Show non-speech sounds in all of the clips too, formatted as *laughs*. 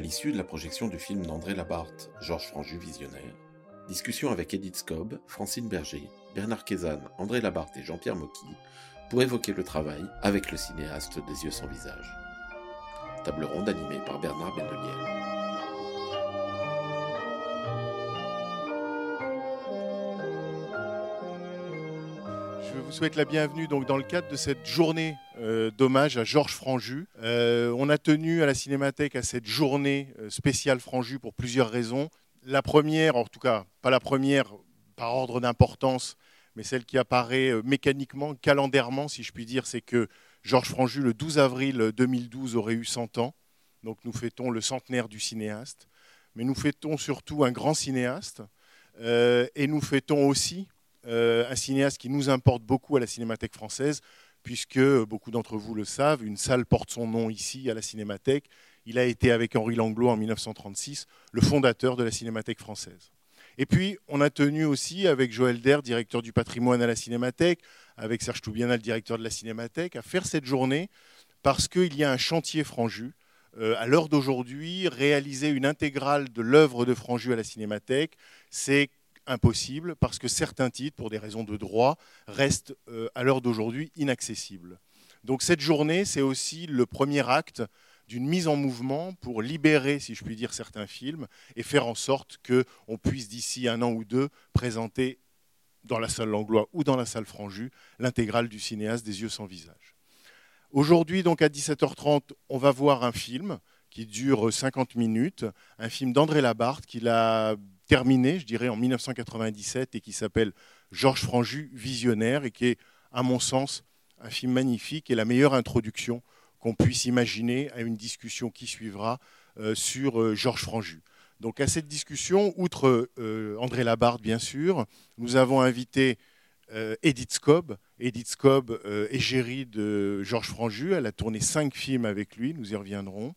À l'issue de la projection du film d'André Labarthe, Georges Franju visionnaire, discussion avec Edith Scob, Francine Berger, Bernard Kézanne, André Labarthe et Jean-Pierre Mocky pour évoquer le travail avec le cinéaste des yeux sans visage. Table ronde animée par Bernard Bendelier. Souhaite la bienvenue donc dans le cadre de cette journée euh, d'hommage à Georges Franju. Euh, on a tenu à la Cinémathèque à cette journée euh, spéciale Franju pour plusieurs raisons. La première, en tout cas pas la première par ordre d'importance, mais celle qui apparaît mécaniquement, calendairement si je puis dire, c'est que Georges Franju le 12 avril 2012 aurait eu 100 ans. Donc nous fêtons le centenaire du cinéaste, mais nous fêtons surtout un grand cinéaste et nous fêtons aussi un cinéaste qui nous importe beaucoup à la Cinémathèque française, puisque euh, beaucoup d'entre vous le savent, une salle porte son nom ici à la Cinémathèque. Il a été avec Henri Langlois en 1936 le fondateur de la Cinémathèque française. Et puis, on a tenu aussi avec Joël Der, directeur du patrimoine à la Cinémathèque, avec Serge Toubiana, le directeur de la Cinémathèque, à faire cette journée parce qu'il y a un chantier Franju. Euh, à l'heure d'aujourd'hui, réaliser une intégrale de l'œuvre de Franju à la Cinémathèque, c'est impossible parce que certains titres, pour des raisons de droit, restent euh, à l'heure d'aujourd'hui inaccessibles. Donc cette journée, c'est aussi le premier acte d'une mise en mouvement pour libérer, si je puis dire, certains films et faire en sorte qu'on puisse d'ici un an ou deux présenter dans la salle Langlois ou dans la salle Franju l'intégrale du cinéaste des yeux sans visage. Aujourd'hui, donc à 17h30, on va voir un film qui dure 50 minutes, un film d'André Labarthe qu'il a terminé, je dirais, en 1997 et qui s'appelle Georges Franju, Visionnaire, et qui est, à mon sens, un film magnifique et la meilleure introduction qu'on puisse imaginer à une discussion qui suivra euh, sur euh, Georges Franju. Donc à cette discussion, outre euh, André Labarthe, bien sûr, nous avons invité Edith Scob. Edith Scob euh, est gérie de Georges Franju. Elle a tourné cinq films avec lui, nous y reviendrons.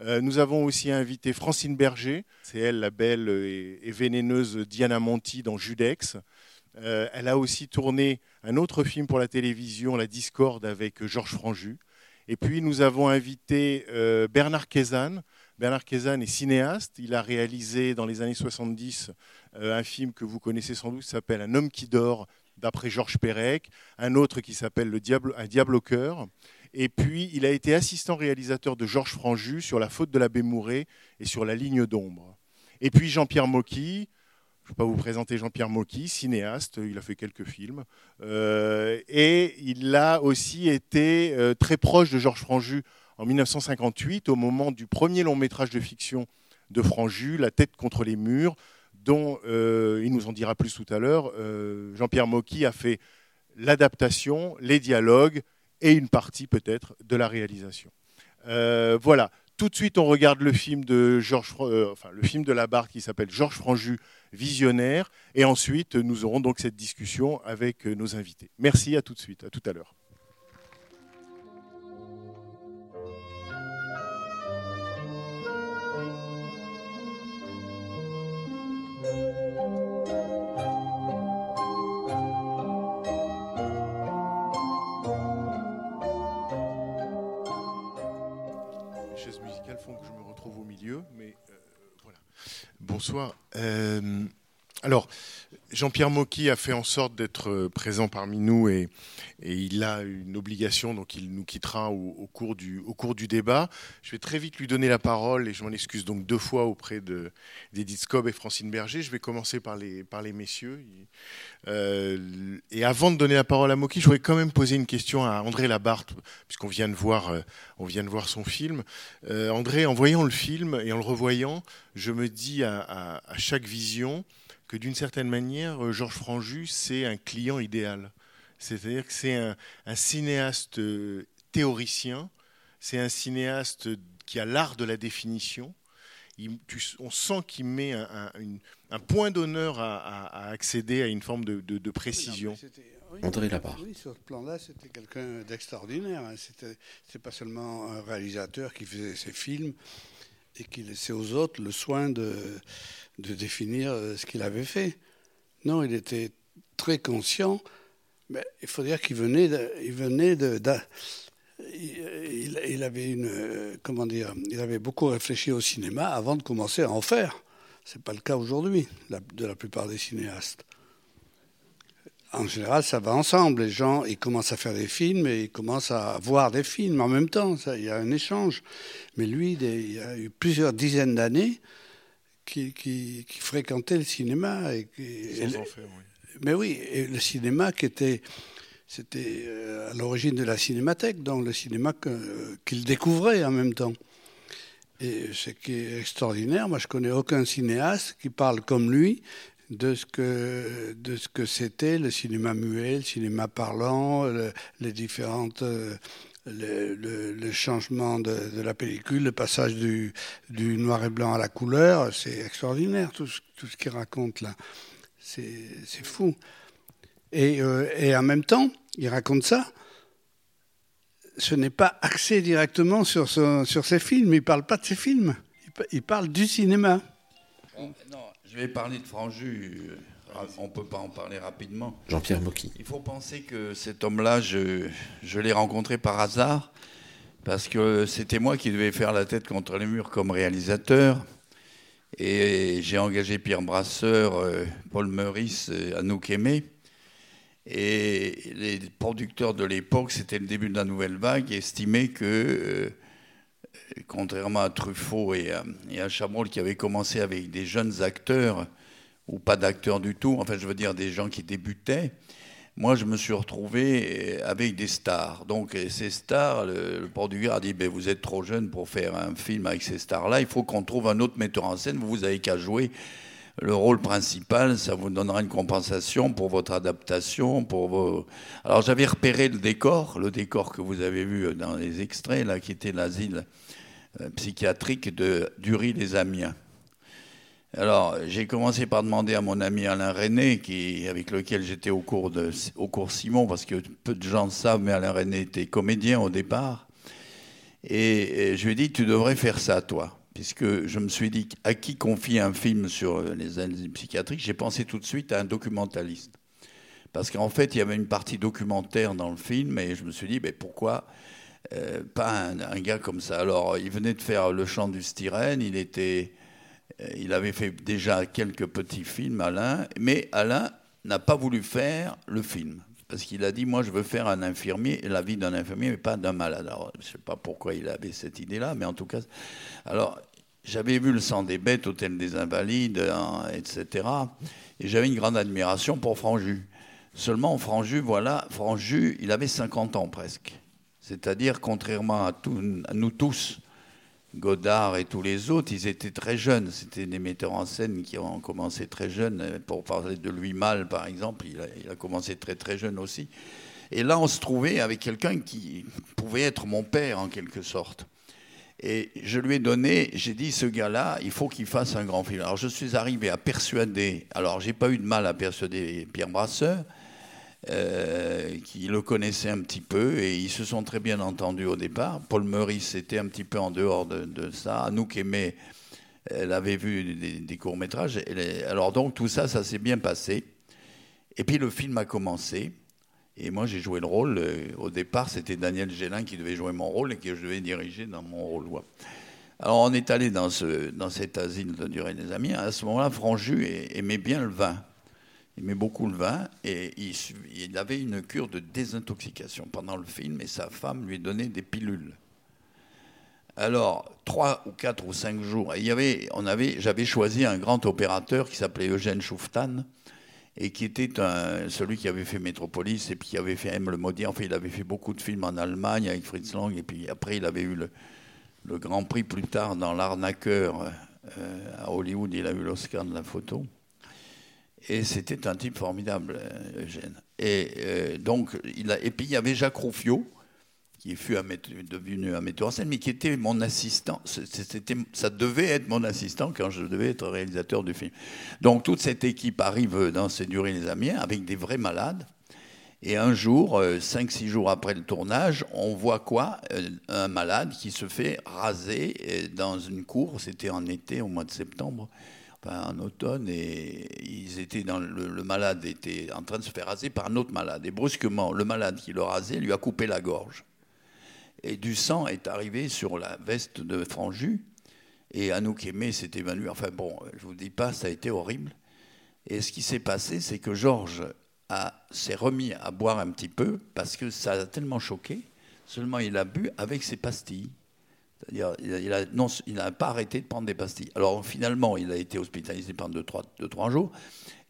Euh, nous avons aussi invité Francine Berger, c'est elle la belle et, vénéneuse Diana Monti dans Judex. Euh, elle a aussi tourné un autre film pour la télévision, La Discorde, avec Georges Franju. Et puis nous avons invité euh, Bernard Kézanne. Bernard Kézanne est cinéaste. Il a réalisé dans les années 70 euh, un film que vous connaissez sans doute s'appelle Un homme qui dort, d'après Georges Perec. Un autre qui s'appelle Un diable au cœur. Et puis, il a été assistant réalisateur de Georges Franju sur La faute de l'abbé Mouret et sur La ligne d'ombre. Et puis Jean-Pierre Mocky, je ne vais pas vous présenter Jean-Pierre Mocky, cinéaste, il a fait quelques films. Euh, et il a aussi été euh, très proche de Georges Franju en 1958, au moment du premier long métrage de fiction de Franju, La tête contre les murs, dont euh, il nous en dira plus tout à l'heure. Jean-Pierre Mocky a fait l'adaptation, les dialogues et une partie peut-être de la réalisation. Euh, voilà. Tout de suite, on regarde le film de Georges, euh, enfin le film de Labarthe qui s'appelle Georges Franju, Visionnaire, et ensuite nous aurons donc cette discussion avec euh, nos invités. Merci, à tout de suite, à tout à l'heure. Bonsoir. Euh, alors, Jean-Pierre Mocky a fait en sorte d'être euh, présent parmi nous et, il a une obligation, donc il nous quittera au, cours du, au, cours du, débat. Je vais très vite lui donner la parole et je m'en excuse donc deux fois auprès d'Edith Scob et Francine Berger. Je vais commencer par les, par les messieurs. Euh, et avant de donner la parole à Mocky, je voudrais quand même poser une question à André Labarthe, puisqu'on vient, de voir, euh, vient de voir son film. André, en voyant le film et en le revoyant, je me dis à chaque vision, que d'une certaine manière, euh, Georges Franju, c'est un client idéal. C'est-à-dire que c'est un, un, cinéaste euh, théoricien, c'est un cinéaste qui a l'art de la définition. Il, tu, on sent qu'il met un, un, une, un point d'honneur à, à, à, accéder à une forme de, de, de précision. Oui, oui, André Labarre. Oui, sur ce plan-là, c'était quelqu'un d'extraordinaire. Hein. C'est pas seulement un réalisateur qui faisait ses films et qui laissait aux autres le soin de, de définir euh, ce qu'il avait fait. Non, il était très conscient, mais il faut dire qu'il venait, de, il venait de, il, avait une, comment dire, il avait beaucoup réfléchi au cinéma avant de commencer à en faire. C'est pas le cas aujourd'hui de la plupart des cinéastes. En général, ça va ensemble. Les gens, ils commencent à faire des films et ils commencent à voir des films en même temps. Il y a un échange. Mais lui, il y a eu plusieurs dizaines d'années qui, qui, qui, fréquentait le cinéma. Et, et fait, oui. Mais oui, et le cinéma qui était, c'était à l'origine de la cinémathèque, donc le cinéma qu'il découvrait en même temps. Et ce qui est extraordinaire, moi je connais aucun cinéaste qui parle comme lui de ce que de ce que c'était le cinéma muet, le cinéma parlant, le, les différentes le, changement de, la pellicule, le passage du, noir et blanc à la couleur, c'est extraordinaire tout ce, tout qu'il raconte là. C'est fou. Et, euh, et, en même temps, il raconte ça. Ce n'est pas axé directement sur, ses films. Il ne parle pas de ses films. Il, parle du cinéma. Bon, non, je vais parler de Franju on ne peut pas en parler rapidement. Jean-Pierre Mocky. Il faut penser que cet homme-là, je, je l'ai rencontré par hasard, parce que c'était moi qui devais faire la tête contre les murs comme réalisateur. Et j'ai engagé Pierre Brasseur, euh, Paul Meurice, euh, Anouk Aimé. Et les producteurs de l'époque, c'était le début de la nouvelle vague, estimaient que, euh, contrairement à Truffaut et à, et à Chabrol, qui avaient commencé avec des jeunes acteurs, ou pas d'acteurs du tout, enfin je veux dire des gens qui débutaient, moi je me suis retrouvé avec des stars. Donc ces stars, le, le a dit ben, vous êtes trop jeune pour faire un film avec ces stars-là, il faut qu'on trouve un autre metteur en scène, vous, vous avez qu'à jouer le rôle principal, ça vous donnera une compensation pour votre adaptation, pour vos... Alors j'avais repéré le décor, le décor que vous avez vu dans les extraits, là, qui était l'asile euh, psychiatrique de Dury-les-Amiens. Alors, j'ai commencé par demander à mon ami Alain René, qui, avec lequel j'étais au, cours au cours Simon, parce que peu de gens le savent, mais Alain René était comédien au départ. Et, je lui ai dit, tu devrais faire ça, toi. Puisque je me suis dit, à qui confier un film sur les asiles psychiatriques J'ai pensé tout de suite à un documentaliste. Parce qu'en fait, il y avait une partie documentaire dans le film, et je me suis dit, mais pourquoi euh, pas un, un, gars comme ça? Alors, il venait de faire Le chant du styrène, il était il avait fait déjà quelques petits films, Alain, mais Alain n'a pas voulu faire le film. Parce qu'il a dit, moi je veux faire un infirmier, la vie d'un infirmier, mais pas d'un malade. Alors, je ne sais pas pourquoi il avait cette idée-là, mais en tout cas... Alors, j'avais vu Le sang des bêtes, Hôtel des Invalides, hein, etc. Et j'avais une grande admiration pour Franju. Seulement, Franju, voilà, Franju, il avait 50 ans presque. C'est-à-dire, contrairement à nous tous, Godard et tous les autres, ils étaient très jeunes. C'était des metteurs en scène qui ont commencé très jeunes. Pour parler de Louis Malle, par exemple, il a, il a, commencé très très jeune aussi. Et là, on se trouvait avec quelqu'un qui pouvait être mon père en quelque sorte. Et je lui ai donné, j'ai dit, ce gars-là, il faut qu'il fasse un grand film. Alors je suis arrivé à persuader, alors j'ai pas eu de mal à persuader Pierre Brasseur, euh, qui le connaissaient un petit peu et ils se sont très bien entendus au départ. Paul Meurice était un petit peu en dehors de, ça. Anouk aimait, elle avait vu des, courts-métrages. Alors donc tout ça, ça s'est bien passé. Et puis le film a commencé. Et moi, j'ai joué le rôle. Au départ, c'était Daniel Gélin qui devait jouer mon rôle et que je devais diriger dans mon rôle. Alors, on est allé dans, ce, dans cet asile de Durée des Amis. À ce moment-là, Franju aimait bien le vin. Il aimait beaucoup le vin et il, avait une cure de désintoxication pendant le film et sa femme lui donnait des pilules. Alors, trois ou quatre ou cinq jours, il y avait, on avait, j'avais choisi un grand opérateur qui s'appelait Eugène Chouftan et qui était un- celui qui avait fait Métropolis et puis qui avait fait M. le Maudit. Enfin, il avait fait beaucoup de films en Allemagne avec Fritz Lang et puis après, il avait eu le, le Grand Prix plus tard dans L'Arnaqueur euh, à Hollywood. Il a eu l'Oscar de la photo. Et c'était un type formidable, euh, Eugène. Et euh, donc, il a, et puis il y avait Jacques Rouffio, qui fut un devenu un metteur en scène, mais qui était mon assistant. Ça devait être mon assistant quand je devais être réalisateur du film. Donc toute cette équipe arrive dans Séduire les Amiens avec des vrais malades. Et un jour, euh, cinq, six jours après le tournage, on voit quoi Euh, Un malade qui se fait raser euh, dans une cour. C'était en été, au mois de septembre, en automne, et ils étaient dans le, malade était en train de se faire raser par un autre malade. Et brusquement, le malade qui le rasait lui a coupé la gorge. Et du sang est arrivé sur la veste de Franju. Et Anouk Aimé s'est évanoui. Enfin bon, je vous dis pas, ça a été horrible. Et ce qui s'est passé, c'est que Georges s'est remis à boire un petit peu parce que ça a tellement choqué. Seulement, il a bu avec ses pastilles. C'est-à-dire, il n'a pas arrêté de prendre des pastilles. Alors, finalement, il a été hospitalisé pendant deux, trois, deux, trois jours.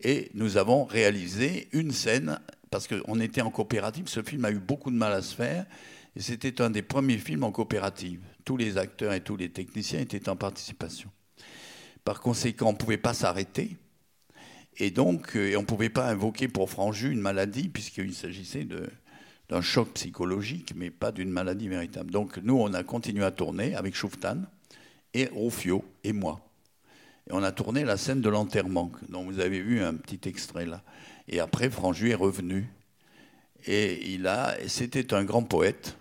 Et nous avons réalisé une scène, parce qu'on était en coopérative. Ce film a eu beaucoup de mal à se faire. Et c'était un des premiers films en coopérative. Tous les acteurs et tous les techniciens étaient en participation. Par conséquent, on ne pouvait pas s'arrêter. Et donc, euh, on ne pouvait pas invoquer pour Franju une maladie, puisqu'il s'agissait de- d'un choc psychologique, mais pas d'une maladie véritable. Donc, nous, on a continué à tourner avec Chouftan et Rufio et moi. Et on a tourné la scène de l'enterrement, dont vous avez vu un petit extrait là. Et après, Franju est revenu. Et il a, c'était un grand poète.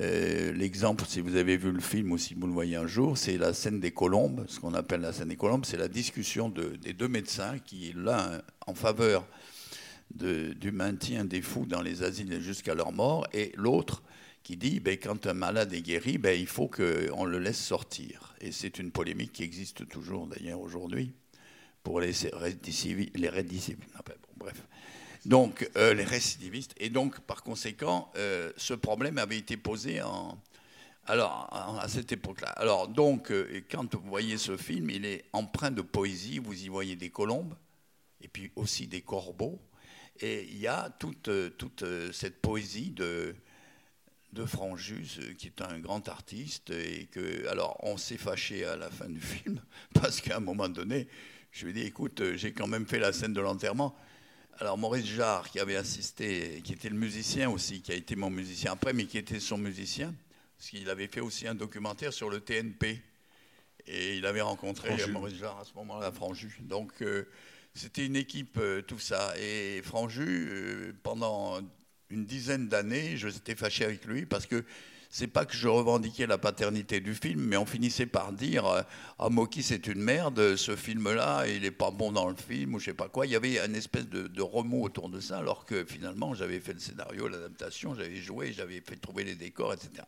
Euh, L'exemple, si vous avez vu le film ou si vous le voyez un jour, c'est la scène des colombes. Ce qu'on appelle la scène des colombes, c'est la discussion de- des deux médecins qui, l'un en faveur du maintien des fous dans les asiles jusqu'à leur mort, et l'autre qui dit ben, quand un malade est guéri, ben, il faut qu'on le laisse sortir. Et c'est une polémique qui existe toujours d'ailleurs aujourd'hui pour les récidivistes. Les. Donc, euh, les récidivistes. Et donc, par conséquent, euh, ce problème avait été posé en, alors, à cette époque-là. Alors, donc, euh, quand vous voyez ce film, il est empreint de poésie. Vous y voyez des colombes, et puis aussi des corbeaux. Et il y a toute, euh, toute euh, cette poésie de, de Franjus, euh, qui est un grand artiste. Et que, alors, on s'est fâché à la fin du *laughs* film, parce qu'à un moment donné, je lui ai dit écoute, j'ai quand même fait la scène de l'enterrement. Alors Maurice Jarre, qui avait assisté, qui était le musicien aussi, qui a été mon musicien après, mais qui était son musicien, parce qu'il avait fait aussi un documentaire sur le TNP. Et il avait rencontré. Maurice Jarre à ce moment-là, Franju. Donc euh, c'était une équipe, euh, tout ça. Et Franju, euh, pendant une dizaine d'années, je j'étais fâché avec lui parce que c'est pas que je revendiquais la paternité du film, mais on finissait par dire euh, Ah, Moki, c'est une merde, ce film-là, il est pas bon dans le film, ou je sais pas quoi. Il y avait une espèce de, de remous autour de ça, alors que finalement, j'avais fait le scénario, l'adaptation, j'avais joué, j'avais fait trouver les décors, etc.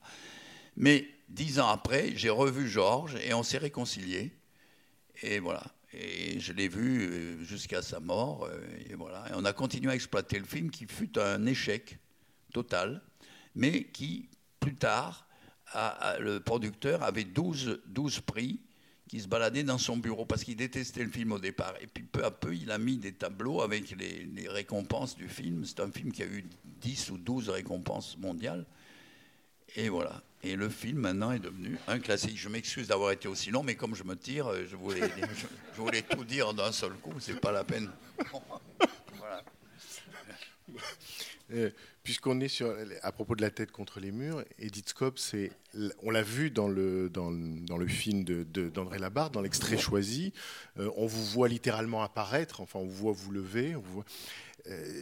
Mais dix ans après, j'ai revu Georges et on s'est réconciliés. Et voilà. Et je l'ai vu euh, jusqu'à sa mort. euh, Et voilà. Et on a continué à exploiter le film qui fut un échec total, mais qui, plus tard, le producteur avait 12, 12 prix qui se baladaient dans son bureau parce qu'il détestait le film au départ. Et puis peu à peu, il a mis des tableaux avec les, les récompenses du film. C'est un film qui a eu 10 ou 12 récompenses mondiales. Et voilà. Et le film maintenant est devenu un classique. Je m'excuse d'avoir été aussi long, mais comme je me tire, euh, je voulais, tout dire d'un seul coup. C'est pas la peine. *laughs* Voilà. Euh, Puisqu'on est sur, à propos de la tête contre les murs, Edith Scope, c'est, on l'a vu dans le, dans, dans le film de- de- d'André Labarthe, dans l'extrait choisi, euh, on vous voit littéralement apparaître, enfin on vous voit vous lever, on vous, voit-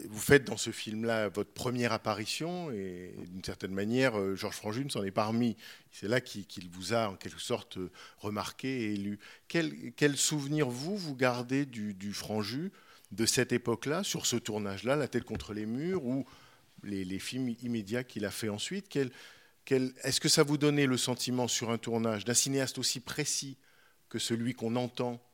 vous faites dans ce film-là votre première apparition, et d'une certaine manière, euh, Georges Franju ne s'en est pas remis. C'est là qu'il vous a en quelque sorte euh, remarqué et élu. Quel, souvenir vous, vous gardez du, du Franju de cette époque-là, sur ce tournage-là, La tête contre les murs, ou les, films immédiats qu'il a fait ensuite? Est-ce que ça vous donnait le sentiment sur un tournage d'un cinéaste aussi précis que celui qu'on entend euh,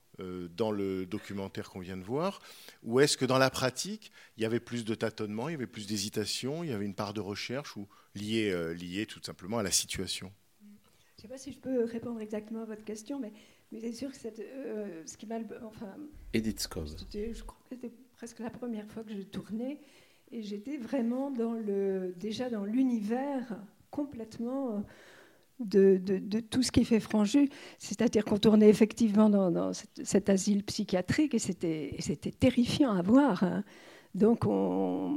dans le documentaire qu'on vient de voir Ou est-ce que dans la pratique, il y avait plus de tâtonnements, il y avait plus d'hésitation, il y avait une part de recherche ou liée, euh, liée tout simplement à la situation? Je ne sais pas si je peux répondre exactement à votre question, mais, mais c'est sûr que c'est, euh, ce qui m'a... le- Enfin, Edith je crois que c'était presque la première fois que je tournais, et j'étais vraiment dans le, déjà dans l'univers complètement euh, de, tout ce qui fait Franju. C'est-à-dire qu'on tournait effectivement dans, cet, asile psychiatrique, et c'était, terrifiant à voir. hein. Donc on,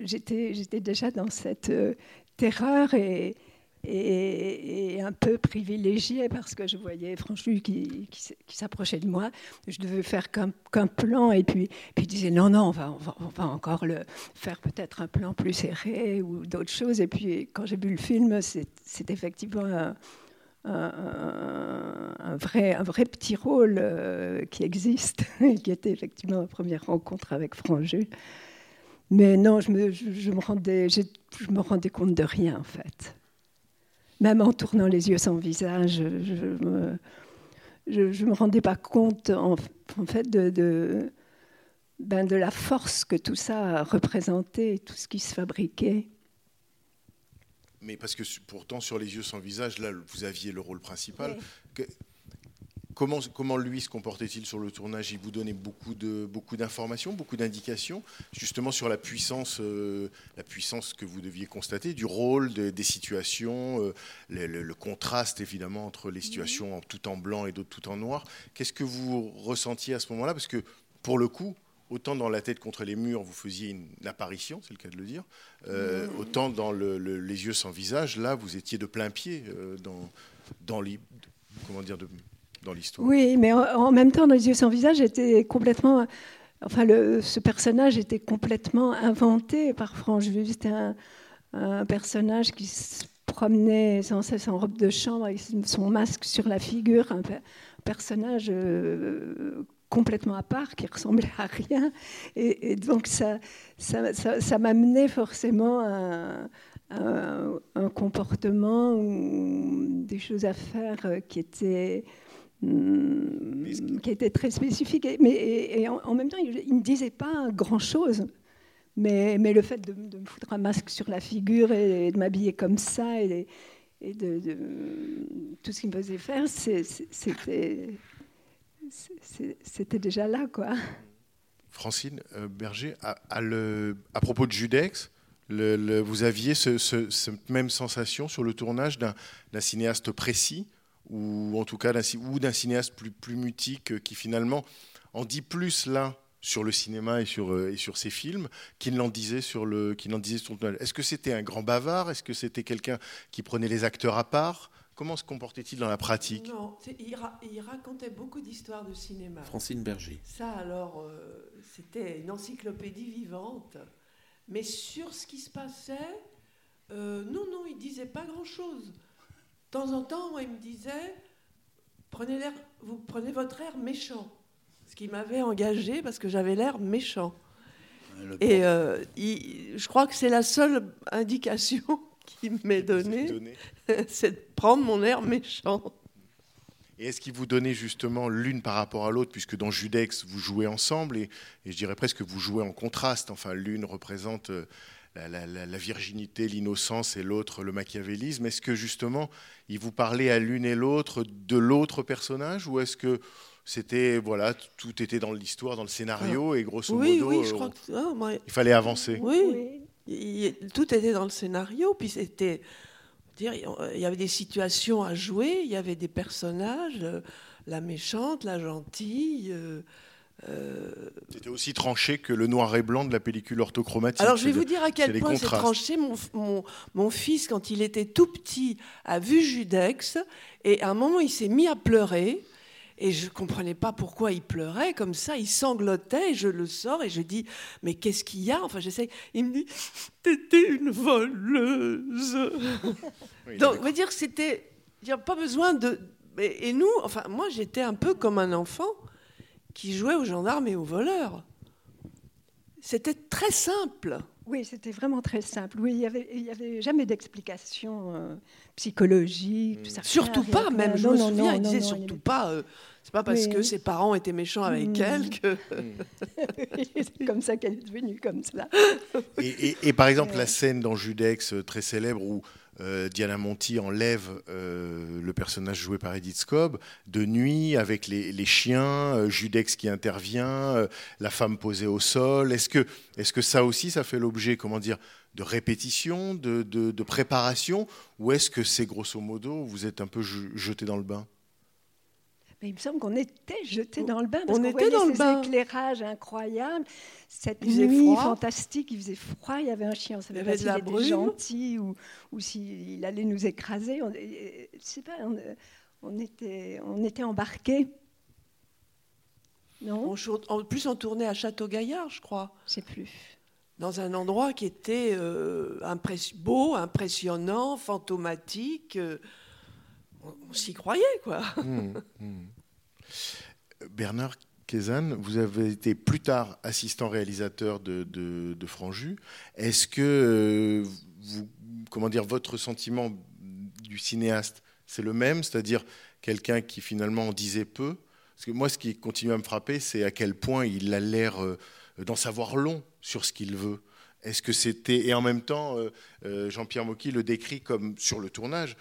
j'étais, j'étais déjà dans cette euh, terreur et, et, un peu privilégiée parce que je voyais Franchu qui, s'approchait de moi. Je devais faire qu'un, plan et puis, puis il disait non, non, on va, on va, encore le faire peut-être un plan plus serré ou d'autres choses. Et puis quand j'ai vu le film, c'est, effectivement un, vrai, un vrai petit rôle euh, qui existe *laughs* et qui était effectivement ma première rencontre avec Franju. Mais non, je me, je, me rendais, je me rendais compte de rien en fait. Même en tournant les yeux sans visage, je me, je, je me rendais pas compte en, en fait de, de, ben, de la force que tout ça représentait, tout ce qui se fabriquait. Mais parce que pourtant, sur les yeux sans visage, là, vous aviez le rôle principal. Oui. Comment, comment lui se comportait-il sur le tournage? Il vous donnait beaucoup de beaucoup d'informations, beaucoup d'indications, justement sur la puissance, euh, la puissance que vous deviez constater du rôle de- des situations, euh, le, le- le contraste évidemment entre les situations en- tout en blanc et d'autres tout en noir. Qu'est-ce que vous ressentiez à ce moment-là? Parce que pour le coup. Autant dans la tête contre les murs, vous faisiez une apparition, c'est le cas de le dire. euh, Autant dans le- le- les yeux sans visage, là, vous étiez de plein pied dans, dans l'hi- comment dire, de- dans l'histoire. Oui, mais en, même temps, les yeux sans visage était complètement. Enfin, ce personnage était complètement inventé par Francheville. C'était un, personnage qui se promenait sans cesse en robe de chambre avec son masque sur la figure, un, pe- personnage euh, complètement à part qui ressemblait à rien. Et, donc, ça, ça, ça, m'amenait forcément à, un, comportement ou des choses à faire qui étaient qui était très spécifique. Et- Mais et, et en, en même temps, il ne disait pas grand-chose. Mais, mais le fait de, de me foutre un masque sur la figure et, de m'habiller comme ça et, de, de- tout ce qu'il me faisait faire, c'était déjà là, quoi. Francine euh, Berger, à, à le- à propos de Judex, le- le- vous aviez ce- ce- cette même sensation sur le tournage d'un cinéaste précis, ou en tout cas d'un ci- ou d'un cinéaste plus, plus mutique euh, qui finalement en dit plus là sur le cinéma et sur, euh, et sur ses films qu'il n'en disait sur le qu'il n'en disait sur le tournage. Est-ce que c'était un grand bavard? Est-ce que c'était quelqu'un qui prenait les acteurs à part? Comment se comportait-il dans la pratique? Non, il, ra- il racontait beaucoup d'histoires de cinéma. Francine Berger. Ça, alors, euh, c'était une encyclopédie vivante. Mais sur ce qui se passait, euh, non, non, il disait pas grand-chose. De temps en temps, moi, il me disait, prenez l'air, vous prenez votre air méchant. Ce qui m'avait engagé parce que j'avais l'air méchant. Le Et euh, il- je crois que c'est la seule indication *laughs* qu'il m'ait donnée, Donné. *laughs* c'est de prendre mon air méchant. Et est-ce qu'il vous donnait justement l'une par rapport à l'autre, puisque dans Judex, vous jouez ensemble, et, et je dirais presque que vous jouez en contraste. Enfin, l'une représente euh, la, la- la- la virginité, l'innocence, et l'autre le machiavélisme. Est-ce que justement, il vous parlait à l'une et l'autre de l'autre personnage, ou est-ce que c'était, voilà, tout était dans l'histoire, dans le scénario, et grosso oui, modo, oui, je euh, crois que ah, moi, il fallait avancer oui, il- tout était dans le scénario, puis c'était dire, il y avait des situations à jouer, il y avait des personnages, euh, la méchante, la gentille. euh, euh, C'était aussi tranché que le noir et blanc de la pellicule orthochromatique. Alors je vais vous dire à quel point c'est tranché. Mon, mon, mon fils, quand il était tout petit, a vu Judex et à un moment il s'est mis à pleurer. Et je ne comprenais pas pourquoi il pleurait comme ça, il sanglotait, et je le sors et je dis Mais qu'est-ce qu'il y a? Enfin, j'essaie. Il me dit T'étais une voleuse. Oui, Donc, on va dire que c'était. Il n'y a pas besoin de. Et et nous, enfin, moi j'étais un peu comme un enfant qui jouait aux gendarmes et aux voleurs. C'était très simple. Oui, c'était vraiment très simple. Oui, il n'y avait, il y avait jamais d'explication euh, psychologique. tout ça, Surtout rien, pas, rien. même. Je me non, souviens, non, il disait surtout pas. euh, C'est pas parce Oui. que ses parents étaient méchants avec Mm. elle que. *laughs* c'est comme ça qu'elle est devenue comme ça. Et, et- et par exemple, Ouais. la scène dans Judex, euh, très célèbre, où euh, Diana Monti enlève euh, le personnage joué par Edith Scobb de nuit avec les, les chiens, euh, Judex qui intervient, euh, la femme posée au sol. Est-ce que, est que ça aussi, ça fait l'objet, comment dire, de répétition, de, de- de préparation, ou est-ce que c'est grosso modo, vous êtes un peu je- jeté dans le bain? Mais il me semble qu'on était jetés dans le bain parce On qu'on était voyait dans le ces bain. éclairages incroyables, cette Il nuit froid. fantastique, il faisait froid, il y avait un chien, on savait avait pas s'il était brume. gentil ou, ou s'il allait nous écraser. On, sais pas, on, on était, on était embarqués. Non, On En plus, on tournait à Château-Gaillard, je crois, je sais plus. dans un endroit qui était euh, impress- beau, impressionnant, fantomatique. euh, on on s'y croyait, quoi. Hmm, hmm. Bernard Kézanne, vous avez été plus tard assistant réalisateur de, de, Franju. Est-ce que euh, comment dire, votre sentiment du cinéaste, c'est le même, c'est-à-dire quelqu'un qui finalement en disait peu? Parce que moi, ce qui continue à me frapper, c'est à quel point il a l'air euh, d'en savoir long sur ce qu'il veut. Est-ce que c'était et en même temps, euh, Jean-Pierre Mocky le décrit comme sur le tournage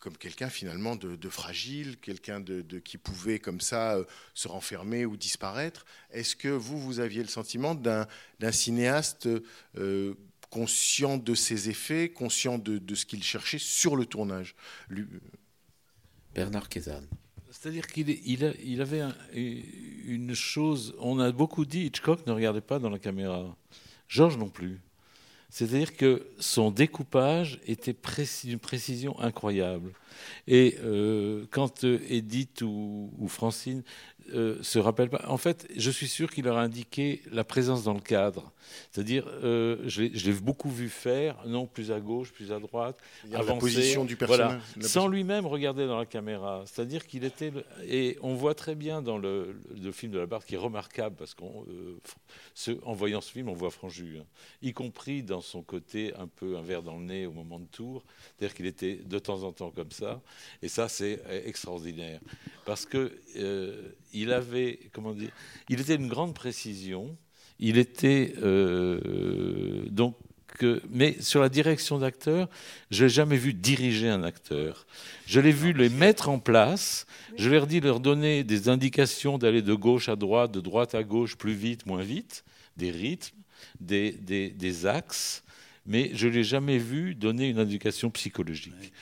comme quelqu'un finalement de, de fragile, quelqu'un de, de- qui pouvait comme ça euh, se renfermer ou disparaître. Est-ce que vous, vous aviez le sentiment d'un cinéaste euh, conscient de ses effets, conscient de, de ce qu'il cherchait sur le tournage? Lui- Bernard Kézanne. C'est-à-dire qu'il il il avait un- une chose. On a beaucoup dit Hitchcock ne regardait pas dans la caméra. Georges non plus. C'est-à-dire que son découpage était d'une précision incroyable. Et euh, quand euh, Edith ou, ou Francine euh, se rappellent pas, en fait, je suis sûr qu'il leur a indiqué la présence dans le cadre. C'est-à-dire, euh, je l'ai beaucoup vu faire, non plus à gauche, plus à droite, la avancer, position du voilà, personnage. La sans lui-même regarder dans la caméra. C'est-à-dire qu'il était. le- Et on voit très bien dans le, le film de la Barthe, qui est remarquable, parce qu'en en voyant ce film, on voit Franju, hein, y compris dans son côté un peu un verre dans le nez au moment de tour. C'est-à-dire qu'il était de temps en temps comme ça. Et ça, c'est euh, extraordinaire. Parce que euh, il avait. Comment dire Il était une grande précision. Il était. euh, donc. mais sur la direction d'acteur, je n'ai jamais vu diriger un acteur. Je l'ai vu les mettre en place. Je leur dis leur donner des indications d'aller de gauche à droite, de droite à gauche, plus vite, moins vite, des rythmes, des, des, des axes. Mais je ne l'ai jamais vu donner une indication psychologique.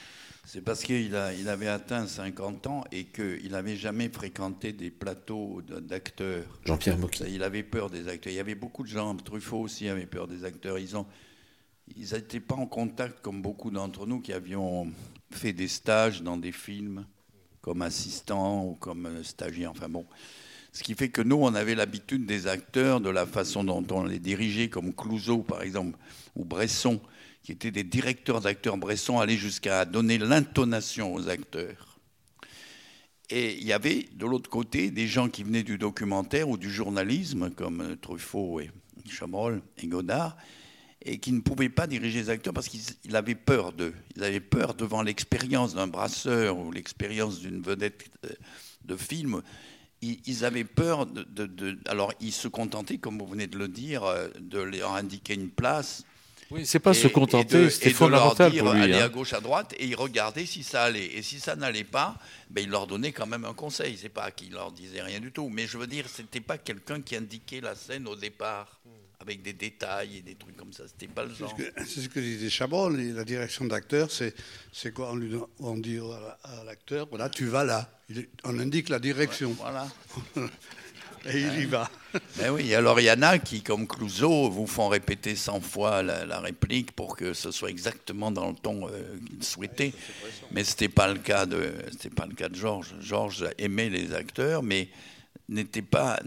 C'est parce qu'il il avait atteint 50 ans et qu'il n'avait jamais fréquenté des plateaux d'acteurs. Jean-Pierre Mocky. Il avait peur des acteurs. Il y avait beaucoup de gens, Truffaut aussi avait peur des acteurs. Ils ont, ils n'étaient pas en contact comme beaucoup d'entre nous qui avions fait des stages dans des films comme assistant ou comme euh, stagiaire. Enfin bon. Ce qui fait que nous, on avait l'habitude des acteurs, de la façon dont on les dirigeait, comme Clouseau par exemple, ou Bresson, qui étaient des directeurs d'acteurs. Bresson allait jusqu'à donner l'intonation aux acteurs. Et il y avait de l'autre côté des gens qui venaient du documentaire ou du journalisme, comme Truffaut et Chabrol et Godard, et qui ne pouvaient pas diriger les acteurs parce qu'ils ils avaient peur d'eux. Ils avaient peur devant l'expérience d'un brasseur ou l'expérience d'une vedette euh, de film. Ils, avaient peur de- Alors, ils se contentaient, comme vous venez de le dire, euh, de leur indiquer une place. Oui, c'est pas Et- se contenter, c'était de leur fondamental dire, pour lui, Aller hein. à gauche, à droite, et ils regardaient si ça allait. Et si ça n'allait pas, ben, il leur donnait quand même un conseil. C'est pas qu'il leur disait rien du tout. Mais je veux dire, c'était pas quelqu'un qui indiquait la scène au départ, avec des détails et des trucs comme ça. C'était pas le C'est genre. ce que, c'est ce que disait Chabrol, la direction d'acteur, c'est, quoi? On, lui, on dit à, l'acteur, voilà, tu vas là. Il- on indique la direction. Voilà. *laughs* et il y va. Ben oui, alors il y en a qui, comme Clouseau, vous font répéter 100 fois la, la réplique pour que ce soit exactement dans le ton euh, qu'ils souhaitaient. Mais ce n'était pas le cas de, c'était pas le cas de Georges. Georges aimait les acteurs, mais n'était pas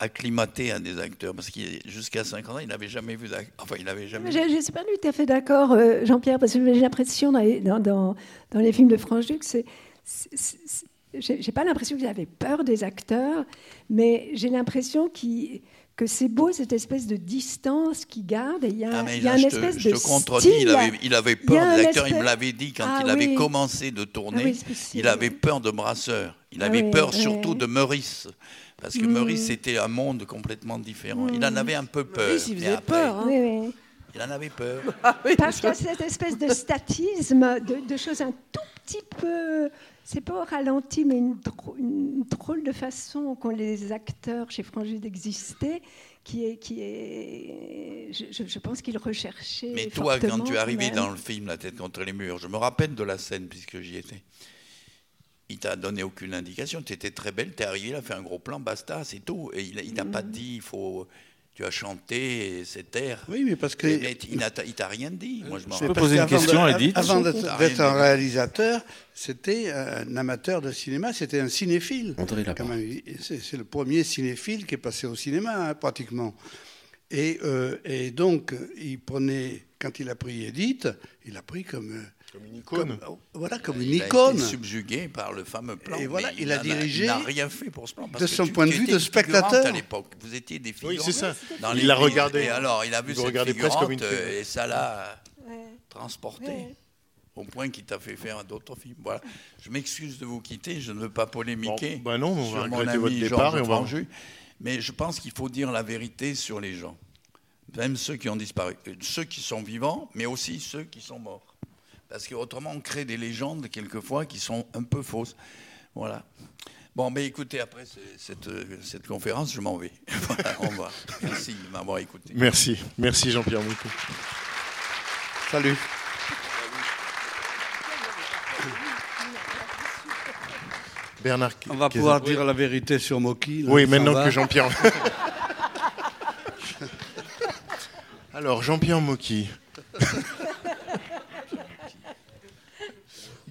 acclimaté à des acteurs parce qu'il jusqu'à 50 ans, il n'avait jamais vu. Enfin, il n'avait jamais. Je ne suis pas tout à fait d'accord, euh, Jean-Pierre, parce que j'ai l'impression dans les, dans, les films de Franche-Duc, c'est, c'est- c'est- j'ai pas l'impression qu'ils avaient peur des acteurs, mais j'ai l'impression qu'ils- que c'est beau cette espèce de distance qu'ils gardent. Et il y a, Ah, mais il y a là, une je te, espèce je de te contredis, style. il avait, il avait Il peur un des acteurs, il me l'avait dit quand Ah il avait oui. commencé de tourner, Ah oui, il avait peur de brasseurs. Il avait Oui, peur oui. surtout de Meurice. Parce que Mm. Meurice, c'était un monde complètement différent. Il en Mm. avait un peu peur. Meurice, il faisait après, peur, hein. Oui, oui. Il en avait peur. *laughs* Parce qu'il y a cette espèce de statisme, de, de choses un tout petit peu, c'est pas au ralenti, mais une, drô- une drôle de façon qu'ont les acteurs chez Franju d'exister, qui est, qui est, je, pense qu'ils recherchaient. Mais toi, quand tu es arrivé dans le film La tête contre les murs, je me rappelle de la scène puisque j'y étais. Il t'a donné aucune indication. Tu étais très belle, tu es arrivé, il a fait un gros plan, basta, c'est tout. Et il il t'a pas dit, il faut. Tu as chanté cet air. Oui, mais parce que. Mais- il t'a rien dit. Moi, je peux poser une question, Edith Avant d'être un réalisateur, c'était un amateur de cinéma, c'était un cinéphile. C'est le premier cinéphile qui est passé au cinéma, hein, pratiquement. Et, euh, et donc, il prenait, quand il a pris Edith, il a pris comme, euh, Comme une icône. comme- voilà, comme une Il a icône. été subjugué par le fameux plan. Et voilà, mais il a dirigé Il n'a rien fait pour ce plan. parce de que son tu- point de vue de une figurante spectateur. à l'époque. Vous étiez des Oui, figurantes. c'est ça. dans Il les l'a regardé. Et alors, il a vu Vous cette presque comme une figurante, figurante. euh, et ça l'a Ouais. transporté. Ouais. Au point qu'il t'a fait faire d'autres films. Voilà. Je m'excuse de vous quitter, je ne veux pas polémiquer. Bon, bah non, on va sur mon regretter ami votre départ Georges et on va- Franju, Mais je pense qu'il faut dire la vérité sur les gens. Même ceux qui ont disparu. Euh, Ceux qui sont vivants, mais aussi ceux qui sont morts. Parce qu'autrement, on crée des légendes, quelquefois, qui sont un peu fausses. Voilà. Bon, mais écoutez, après ce- cette, euh, cette conférence, je m'en vais. *laughs* Voilà, au revoir. Merci de m'avoir écouté. Merci. Merci Jean-Pierre Moutou. Salut. Bernard. On va pouvoir dire la vérité sur Moki. là, Oui, maintenant que Jean-Pierre. *laughs* Alors, Jean-Pierre Mocky.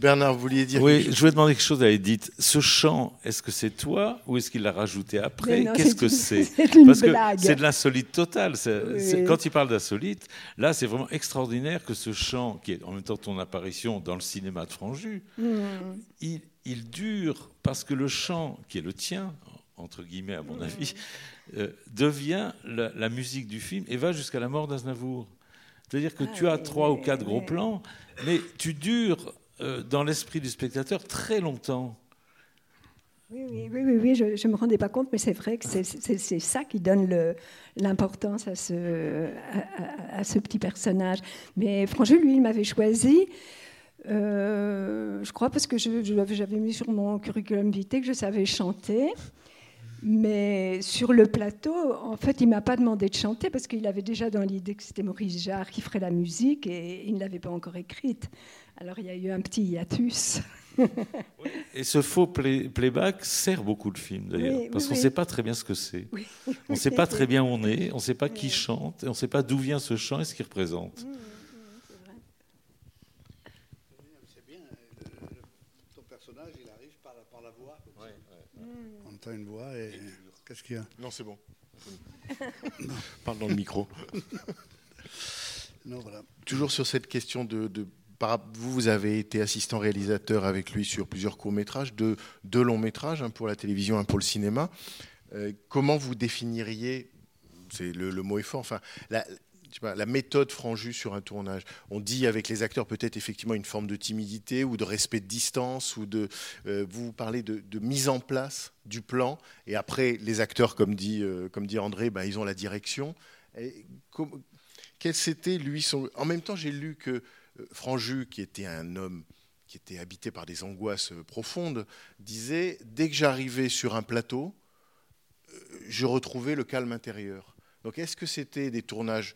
Bernard, vous vouliez dire Oui, je voulais demander quelque chose à Edith. Ce chant, est-ce que c'est toi ou est-ce qu'il l'a rajouté après Qu'est-ce que c'est *laughs* c'est une Parce que blague. c'est de l'insolite total. C'est- Oui. Quand il parle d'insolite, là, c'est vraiment extraordinaire que ce chant, qui est en même temps ton apparition dans le cinéma de Franju, Hmm. il, il dure parce que le chant, qui est le tien, entre guillemets à mon avis, euh, devient la, la musique du film et va jusqu'à la mort d'Aznavour. C'est-à-dire que tu as trois ou quatre gros plans, mais tu dures euh, dans l'esprit du spectateur très longtemps. Oui, oui, oui, oui, je ne me rendais pas compte, mais c'est vrai que c'est- ça qui donne l'importance à ce, petit personnage. Mais Franju, lui, il m'avait choisi, euh, je crois, parce que j'avais mis sur mon curriculum vitae que je savais chanter. Mais sur le plateau, en fait, il m'a pas demandé de chanter parce qu'il avait déjà dans l'idée que c'était Maurice Jarre qui ferait la musique et il ne l'avait pas encore écrite. Alors il y a eu un petit hiatus. *laughs* Et ce faux play- playback sert beaucoup le film d'ailleurs, Oui, parce oui, qu'on ne oui. sait pas très bien ce que c'est. Oui. On ne sait pas très bien où on est, on ne sait pas qui chante, et on ne sait pas d'où vient ce chant et ce qu'il représente. C'est bien. le- ton personnage, il arrive par la, par la voix. On entend une voix et. Qu'est-ce qu'il y a? Non, c'est bon. *laughs* Parle dans le micro. Non, voilà. Toujours sur cette question de, de- vous, avez été assistant réalisateur avec lui sur plusieurs courts métrages, deux, deux longs métrages, un pour la télévision, un pour le cinéma. Euh, comment vous définiriez, c'est le, mot est fort, enfin, la, méthode Franju sur un tournage? On dit avec les acteurs peut-être effectivement une forme de timidité ou de respect de distance ou de. euh, vous parlez de, mise en place du plan et après les acteurs, comme dit, euh, André, bah, ils ont la direction. Quel c'était lui son. En même temps, j'ai lu que Franju, qui était un homme qui était habité par des angoisses euh, profondes, disait dès que j'arrivais sur un plateau, euh, je retrouvais le calme intérieur. Donc, est-ce que c'était des tournages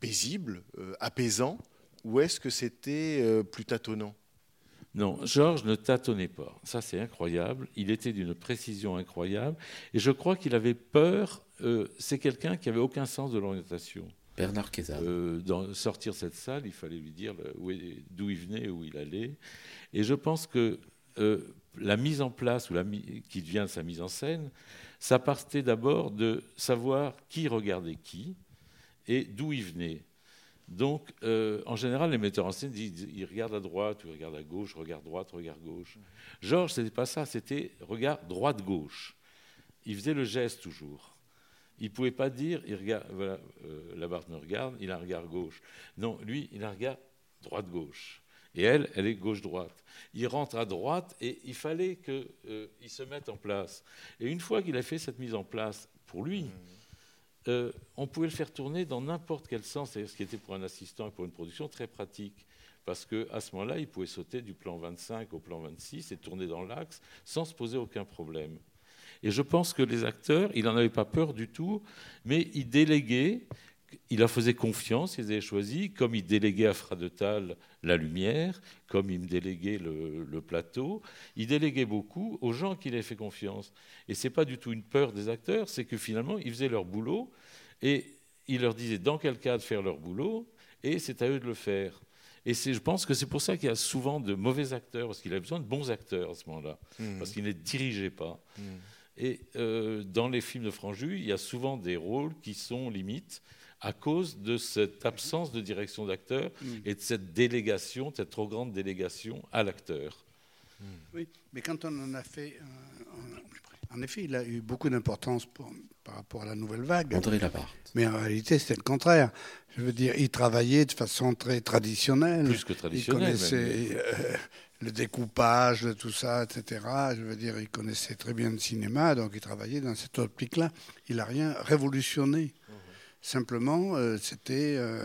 paisibles, euh, apaisants, ou est-ce que c'était plus tâtonnant? Non, Georges ne tâtonnait pas. Ça, c'est incroyable. Il était d'une précision incroyable. Et je crois qu'il avait peur. c'est quelqu'un qui avait aucun sens de l'orientation. Bernard Kézard. Euh, sortir cette salle, il fallait lui dire est- d'où il venait, où il allait. Et je pense que euh, la mise en place, ou qui vient de sa mise en scène, ça partait d'abord de savoir qui regardait qui et d'où il venait. Donc, euh, en général, les metteurs en scène disent ils regardent à droite, ou ils regardent à gauche, regarde droite, regarde gauche. Georges, c'était pas ça, c'était regarde droite-gauche. Il faisait le geste toujours. Il ne pouvait pas dire, il regarde, voilà, euh, Labarthe me regarde, il a un regard gauche. Non, lui, il a un regard droite-gauche. Et elle, elle est gauche-droite. Il rentre à droite et il fallait qu'il euh, se mette en place. Et une fois qu'il a fait cette mise en place pour lui, euh, on pouvait le faire tourner dans n'importe quel sens, ce qui était pour un assistant et pour une production très pratique. Parce qu'à ce moment-là, il pouvait sauter du plan 25 au plan 26 et tourner dans l'axe sans se poser aucun problème. Et je pense que les acteurs, il n'en avait pas peur du tout, mais ils déléguaient, il leur faisait confiance, ils avaient choisi, comme il déléguait à Fradetal la lumière, comme il me déléguait le, le plateau, il déléguait beaucoup aux gens qui avaient fait confiance. Et ce n'est pas du tout une peur des acteurs, c'est que finalement, ils faisaient leur boulot et il leur disait dans quel cas de faire leur boulot, et c'est à eux de le faire. Et je pense que c'est pour ça qu'il y a souvent de mauvais acteurs, parce qu'il a besoin de bons acteurs à ce moment-là, Mmh. parce qu'il ne les dirigeait pas. Mmh. Et euh, dans les films de Franju, il y a souvent des rôles qui sont limites à cause de cette absence de direction d'acteur Mmh. et de cette délégation, cette trop grande délégation à l'acteur. Oui, mais quand on en a fait. euh, en effet, il a eu beaucoup d'importance par rapport à la nouvelle vague. André Labarthe. Mais en réalité, c'était le contraire. Je veux dire, il travaillait de façon très traditionnelle. Plus que traditionnelle, Il connaissait euh, le découpage, tout ça, etc. Je veux dire, il connaissait très bien le cinéma, donc il travaillait dans cette optique-là. Il n'a rien révolutionné. Simplement, euh, c'était euh,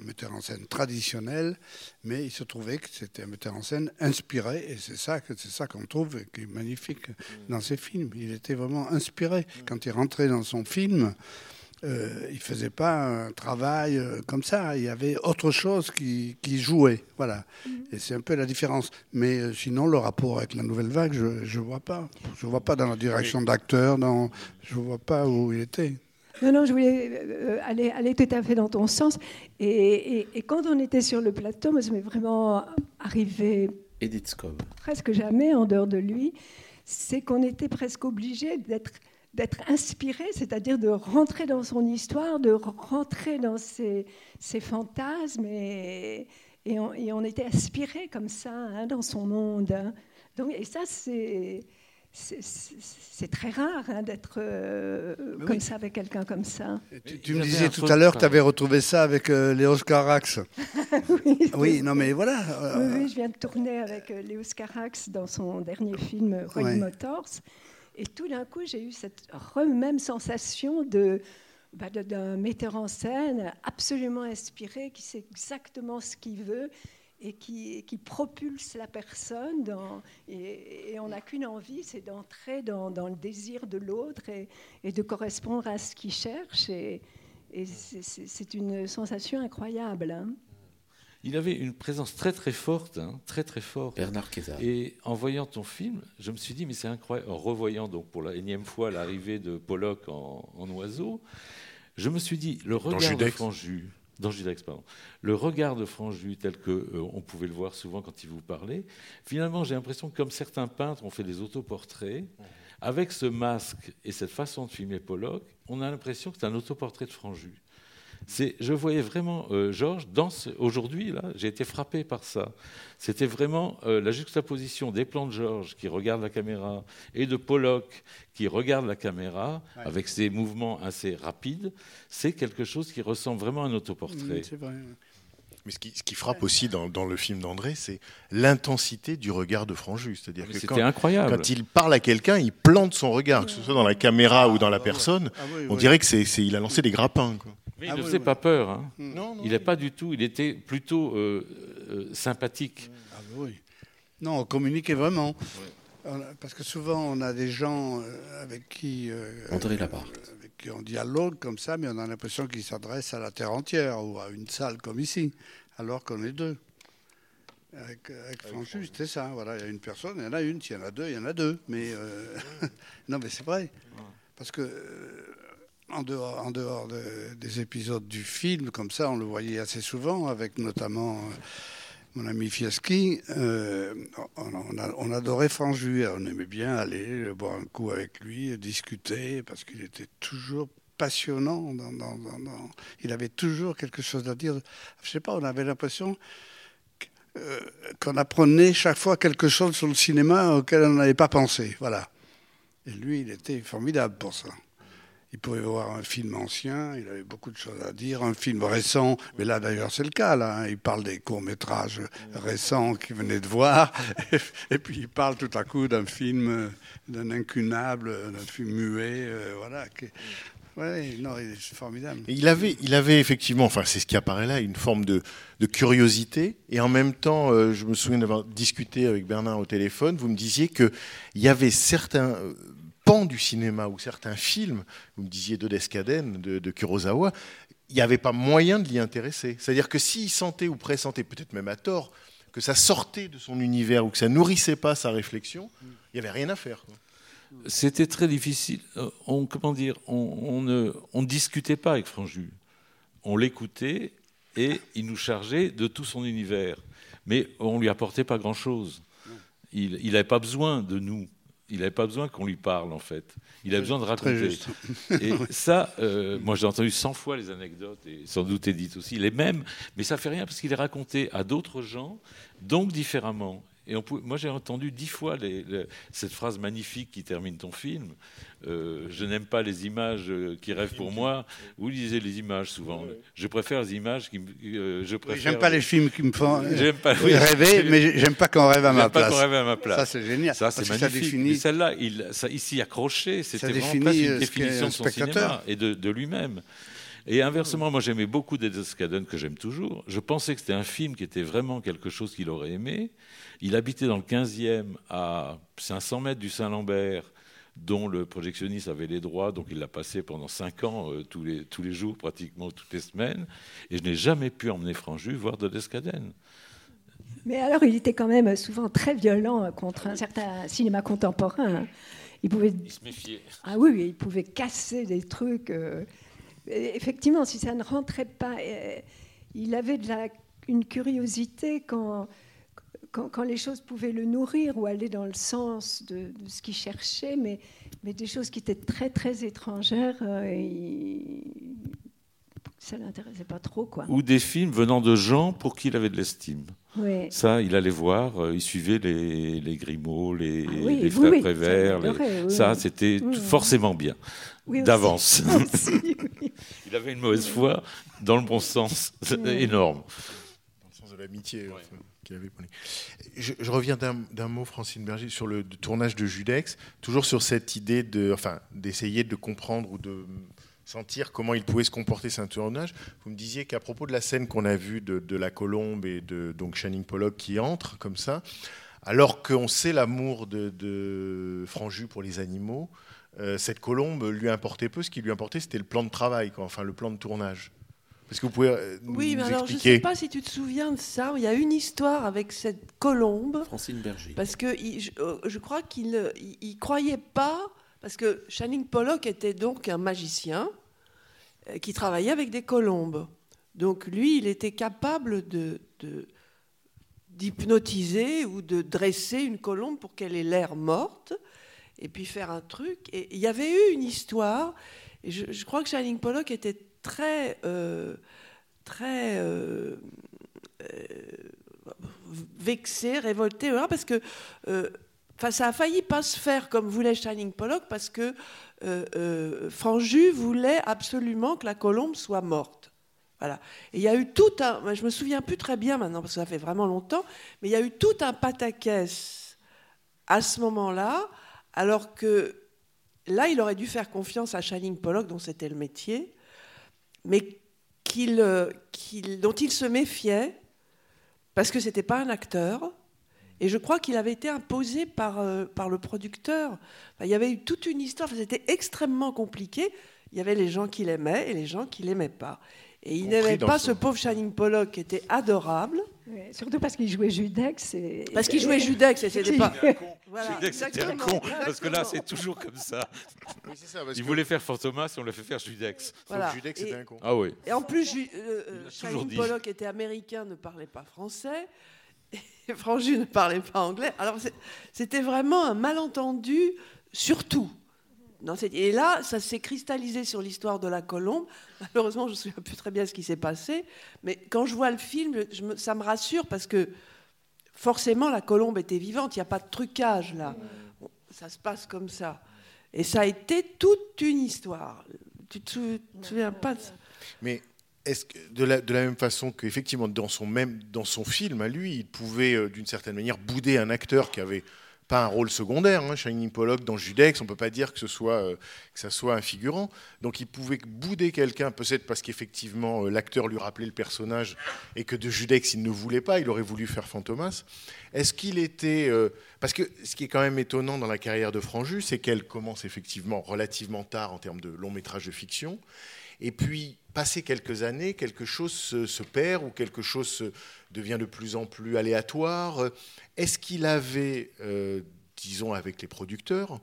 un metteur en scène traditionnel, mais il se trouvait que c'était un metteur en scène inspiré, et c'est ça que c'est ça qu'on trouve qui est magnifique dans ses films. Il était vraiment inspiré quand il rentrait dans son film. Euh, il faisait pas un travail euh, comme ça. Il y avait autre chose qui, qui jouait, voilà. Et c'est un peu la différence. Mais euh, sinon, le rapport avec la nouvelle vague, je je vois pas. Je vois pas dans la direction d'acteur, dans je vois pas où il était. Non, non, je voulais aller, aller tout à fait dans ton sens. Et, et- et quand on était sur le plateau, moi, ça m'est vraiment arrivé Edith Scobb. presque jamais en dehors de lui, c'est qu'on était presque obligé d'être d'être inspiré, c'est-à-dire de rentrer dans son histoire, de rentrer dans ses, ses fantasmes, et, et, on, et on était aspiré comme ça hein, dans son monde. hein. Donc, et ça, c'est c'est- très rare hein, d'être euh, comme oui. ça avec quelqu'un comme ça. Tu, me disais tout à l'heure que tu avais retrouvé ça avec euh, Léos Carax. *laughs* oui, Oui, non mais voilà. euh, Oui, oui, je viens de tourner avec euh, Léos Carax dans son dernier film euh, Rolling Ouais. Motors. Et tout d'un coup, j'ai eu cette même sensation bah, de- d'un metteur en scène absolument inspiré, qui sait exactement ce qu'il veut et qui, qui propulse la personne. Dans, et, on n'a qu'une envie, c'est d'entrer dans, dans le désir de l'autre et, de correspondre à ce qu'il cherche. Et, c'est une sensation incroyable. hein. Il avait une présence très très forte, hein, très très forte. Bernard Kézard. Et en voyant ton film, je me suis dit, mais c'est incroyable. En revoyant donc pour la énième fois l'arrivée de Pollock en, en oiseau, je me suis dit, le regard de. Franju, dans Judex, pardon, le regard de Franju tel que euh, on pouvait le voir souvent quand il vous parlait, finalement j'ai l'impression que comme certains peintres ont fait des autoportraits, avec ce masque et cette façon de filmer Pollock, on a l'impression que c'est un autoportrait de Franju. C'est, je voyais vraiment euh, Georges dans ce- aujourd'hui là, j'ai été frappé par ça. C'était vraiment euh, la juxtaposition des plans de Georges qui regarde la caméra et de Pollock qui regarde la caméra Ouais. avec ses mouvements assez rapides. C'est quelque chose qui ressemble vraiment à un autoportrait. C'est vrai. Mais ce qui, ce qui frappe aussi dans, dans le film d'André, c'est l'intensité du regard de Franju. C'est-à-dire que C'était quand, incroyable. quand il parle à quelqu'un, il plante son regard, que ce soit dans la caméra ou dans la personne. Ah oui, On dirait que c'est, il a lancé des grappins. quoi. Mais il Ah ne faisait pas peur. hein. Non, non, Il n'est pas du tout. Il était plutôt euh, euh, sympathique. Ah bah oui. Non, on communiquait vraiment. Parce que souvent, on a des gens euh, avec qui, euh, André Labarthe. avec qui on dialogue comme ça, mais on a l'impression qu'ils s'adressent à la terre entière ou à une salle comme ici, alors qu'on est deux. Avec, avec c'était ça. Voilà, il y a une personne, il y en a une. S'il y en a deux, il y en a deux. Mais euh, *laughs* non, mais c'est vrai. Parce que euh, en dehors, en dehors de- des épisodes du film, comme ça, on le voyait assez souvent, avec notamment euh, mon ami Fieschi. euh, on, on a- on adorait Franju. On aimait bien aller boire un coup avec lui, discuter, parce qu'il était toujours passionnant. Il avait toujours quelque chose à dire. Je sais pas, on avait l'impression euh, qu'on apprenait chaque fois quelque chose sur le cinéma auquel on n'avait pas pensé. Voilà. Et lui, il était formidable pour ça. il pouvait voir un film ancien, il avait beaucoup de choses à dire, un film récent, mais là d'ailleurs c'est le cas, là, hein. il parle des courts-métrages récents qu'il venait de voir, *laughs* et puis il parle tout à coup d'un film, d'un incunable, d'un film muet, euh, voilà. Qui- Ouais, non, il est formidable. Il avait, il avait effectivement, enfin c'est ce qui apparaît là, une forme de, curiosité. Et en même temps, euh, je me souviens d'avoir discuté avec Bernard au téléphone, vous me disiez qu'il y avait certains euh, pans du cinéma ou certains films, vous me disiez de Descaden, de, de Kurosawa, il n'y avait pas moyen de l'y intéresser. C'est-à-dire que s'il sentait ou pressentait, peut-être même à tort, que ça sortait de son univers ou que ça nourrissait pas sa réflexion, il n'y avait rien à faire. C'était très difficile. Euh, On, comment dire, on, on ne on ne discutait pas avec Franju. On l'écoutait et il nous chargeait de tout son univers. Mais on lui apportait pas grand-chose. Il n'avait pas besoin de nous. Il n'avait pas besoin qu'on lui parle, en fait. Il a besoin de raconter. Et *laughs* ça, euh, moi j'ai entendu 100 fois les anecdotes, et sans doute Edith aussi, les mêmes, mais ça fait rien parce qu'il est raconté à d'autres gens, donc différemment. Et on pouvait- moi j'ai entendu dix fois les- les- cette phrase magnifique qui termine ton film. euh, je n'aime pas les images euh, qui rêvent pour moi. Vous lisez les images souvent. Je préfère les images qui. me- euh, je Oui, préfère. J'aime pas les films qui me font pas- oui, rêver, mais j'aime pas qu'on rêve à ma pas place. qu'on rêve à ma place. Ça, c'est génial. Ça, c'est parce que ça magnifique. définit- Mais celle-là, il, s'y accrochait. C'était vraiment presque une définition de son spectateur. cinéma et de, de lui-même. Et inversement, moi j'aimais beaucoup Dead Scadden, que j'aime toujours. Je pensais que c'était un film qui était vraiment quelque chose qu'il aurait aimé. Il habitait dans le 15e, à 500 mètres du Saint-Lambert, dont le projectionniste avait les droits, donc il l'a passé pendant 5 ans, euh, tous, les, tous les jours, pratiquement toutes les semaines. Et je n'ai jamais pu emmener Franju voir Dead Scadden. Mais alors, il était quand même souvent très violent contre un certain cinéma contemporain. Il pouvait, Il se méfiait. ah oui, oui, il pouvait casser des trucs. Effectivement, si ça ne rentrait pas, euh, il avait de la, une curiosité quand, quand, quand les choses pouvaient le nourrir ou aller dans le sens de, de ce qu'il cherchait, mais, mais des choses qui étaient très, très étrangères, euh, il- ça ne l'intéressait pas trop. Quoi. Ou des films venant de gens pour qui il avait de l'estime. Ça, il allait voir, euh, il suivait les, les Grimaud, les, Ah oui, les frères oui, Prévert. ça, les- c'était forcément bien, Oui, d'avance. *laughs* Oui. il avait une mauvaise foi, dans le bon sens, énorme. dans le sens de l'amitié enfin, qu'il avait pour lui. Je, je reviens d'un d'un mot, Francine Berger, sur le tournage de Judex, toujours sur cette idée de, enfin, d'essayer de comprendre ou de sentir comment il pouvait se comporter c'est un tournage. Vous me disiez qu'à propos de la scène qu'on a vue de, de la colombe et de donc Channing Pollock qui entre comme ça, alors qu'on sait l'amour de, de Franju pour les animaux, euh, cette colombe lui importait peu. Ce qui lui importait, c'était le plan de travail, quoi, enfin le plan de tournage. Est-ce que vous pouvez euh, nous, Oui, mais nous alors je ne sais pas si tu te souviens de ça. Il y a une histoire avec cette colombe. Francine Berger. Parce que il- je, euh, je crois qu'il ne il- il croyait pas, parce que Channing Pollock était donc un magicien euh, qui travaillait avec des colombes. Donc lui, il était capable de, de- d'hypnotiser ou de dresser une colombe pour qu'elle ait l'air morte et puis faire un truc. Et il y avait eu une histoire, et je, crois que Channing Pollock était très, euh, très euh, euh, vexé, révolté, voilà, parce que enfin, ça a failli pas se faire comme voulait Shining Pollock, parce que euh, Franju voulait absolument que la colombe soit morte. Voilà. Et il y a eu tout un. Je me souviens plus très bien maintenant, parce que ça fait vraiment longtemps, mais il y a eu tout un pataquès à ce moment-là, alors que là, il aurait dû faire confiance à Shining Pollock, dont c'était le métier, mais euh, dont il se méfiait parce que c'était pas un acteur. Et je crois qu'il avait été imposé par, euh, par le producteur. Il y avait eu toute une histoire, c'était extrêmement compliqué. Il y avait les gens qui l'aimaient et les gens qui l'aimaient pas. Et il n'aimait pas ce pauvre Shining Pollock qui était adorable. Ouais, surtout parce qu'il jouait Judex. Et... Parce qu'il jouait Judex et c'était pas. Disais que c'était un con, parce que là, c'est toujours comme ça. Oui, c'est ça, parce Il que- voulait faire Fantomas et on l'a fait faire Judex. Voilà. Judex, c'était un con. Ah oui. Et en plus, Ju- euh, euh, Shining dit. Pollock était américain, ne parlait pas français. Et *laughs* Franju ne parlait pas anglais. Alors c'était vraiment un malentendu sur tout. Dans Et là, ça s'est cristallisé sur l'histoire de la colombe. Malheureusement, je ne me souviens plus très bien ce qui s'est passé. Mais quand je vois le film, ça me rassure parce que forcément, la colombe était vivante. Il n'y a pas de trucage là. Ça se passe comme ça. Et ça a été toute une histoire. Tu te sou- te souviens pas de ça? Mais est-ce que de la, même façon qu'effectivement dans dans son film à lui, il pouvait euh, d'une certaine manière bouder un acteur qui avait pas un rôle secondaire, hein, Shining Pollock dans Judex, on peut pas dire que ce soit euh, que ça soit un figurant. Donc il pouvait bouder quelqu'un, peut-être parce qu'effectivement euh, l'acteur lui rappelait le personnage et que de Judex il ne voulait pas, il aurait voulu faire Fantomas. Est-ce qu'il était euh, parce que ce qui est quand même étonnant dans la carrière de Franju, c'est qu'elle commence effectivement relativement tard en termes de long métrage de fiction. Et puis, passé quelques années, quelque chose se, perd ou quelque chose se- devient de plus en plus aléatoire. Est-ce qu'il avait, euh, disons avec les producteurs,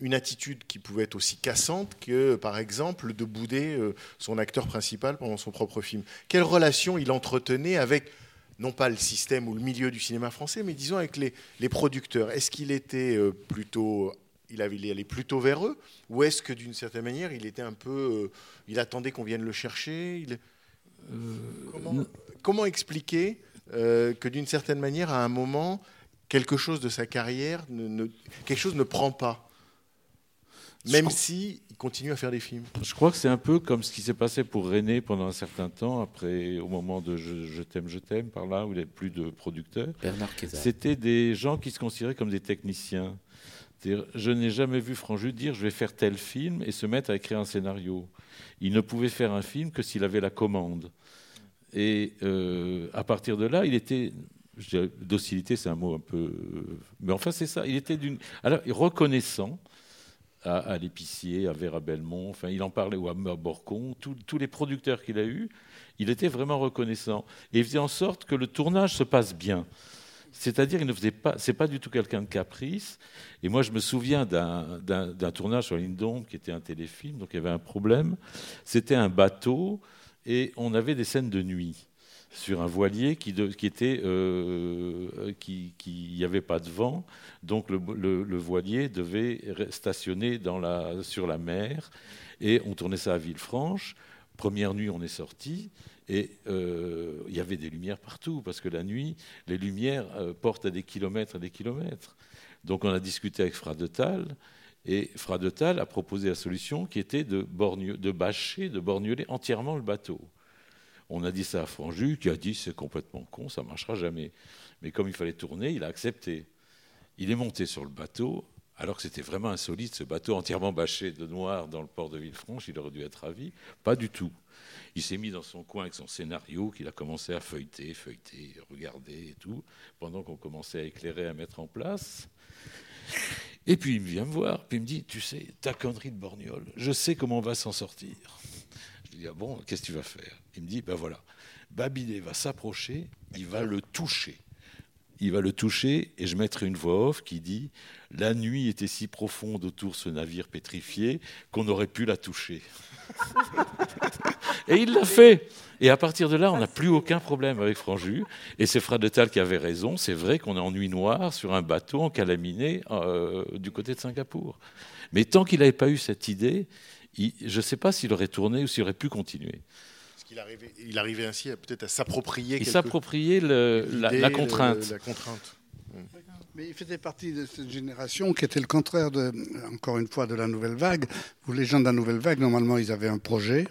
une attitude qui pouvait être aussi cassante que, par exemple, de bouder euh, son acteur principal pendant son propre film? Quelle relation il entretenait avec, non pas le système ou le milieu du cinéma français, mais disons avec les, les producteurs? Est-ce qu'il était euh, plutôt il avait il allait plutôt vers eux ou est-ce que d'une certaine manière il était un peu euh, il attendait qu'on vienne le chercher il- comment, comment expliquer euh, que d'une certaine manière à un moment quelque chose de sa carrière ne, ne- quelque chose ne prend pas? Même si il continue à faire des films Je crois que c'est un peu comme ce qui s'est passé pour René pendant un certain temps, après, au moment de Je, je t'aime, je t'aime, par là, où il n'y avait plus de producteurs. Bernard. C'était des gens qui se considéraient comme des techniciens. Je n'ai jamais vu Franju dire je vais faire tel film et se mettre à écrire un scénario. Il ne pouvait faire un film que s'il avait la commande. Et euh, à partir de là, il était. docilité, c'est un mot un peu. Mais enfin, c'est ça. Il était d'une. Alors, reconnaissant à, l'épicier, à Vera Belmont, enfin, il en parlait, ou à Borcon, tous les producteurs qu'il a eus, il était vraiment reconnaissant. Et il faisait en sorte que le tournage se passe bien. C'est-à-dire, il ne faisait pas, c'est pas du tout quelqu'un de caprice. Et moi, je me souviens d'un- tournage sur Lindon qui était un téléfilm, donc il y avait un problème. C'était un bateau et on avait des scènes de nuit sur un voilier qui, de- qui était, euh, qui, n'y avait pas de vent, donc le, le- le voilier devait stationner dans la, sur la mer, et on tournait ça à Villefranche. Première nuit, on est sorti, et euh, il y avait des lumières partout, parce que la nuit, les lumières euh, portent à des kilomètres et des kilomètres. Donc on a discuté avec Fra de Tal, et Fra de Tal a proposé la solution qui était de, bâcher, de borgnoler entièrement le bateau. On a dit ça à Franju, qui a dit c'est complètement con, ça marchera jamais. Mais comme il fallait tourner, il a accepté. Il est monté sur le bateau, alors que c'était vraiment insolite, ce bateau entièrement bâché de noir dans le port de Villefranche, il aurait dû être ravi. Pas du tout. Il s'est mis dans son coin avec son scénario, qu'il a commencé à feuilleter, feuilleter, regarder et tout, pendant qu'on commençait à éclairer, à mettre en place. Et puis il vient me voir, puis il me dit, tu sais, ta connerie de borgnole, je sais comment on va s'en sortir. Je lui dis, ah bon, qu'est-ce que tu vas faire? Il me dit, ben voilà, Babinet va s'approcher, il va le toucher. Il va le toucher et je mettrai une voix off qui dit La nuit était si profonde autour de ce navire pétrifié qu'on aurait pu la toucher. *laughs* et il l'a fait. Et à partir de là, on n'a plus aucun problème avec Franju. Et c'est Fred de Tal qui avait raison. C'est vrai qu'on est en nuit noire sur un bateau en calaminé euh, du côté de Singapour. Mais tant qu'il n'avait pas eu cette idée, je ne sais pas s'il aurait tourné ou s'il aurait pu continuer. Parce qu'il arrivait, il arrivait ainsi peut-être à s'approprier Il quelque- s'appropriait la, la le- contrainte. la contrainte. Mais il faisait partie de cette génération qui était le contraire, de, encore une fois, de la nouvelle vague, où les gens de la nouvelle vague, normalement, ils avaient un projet,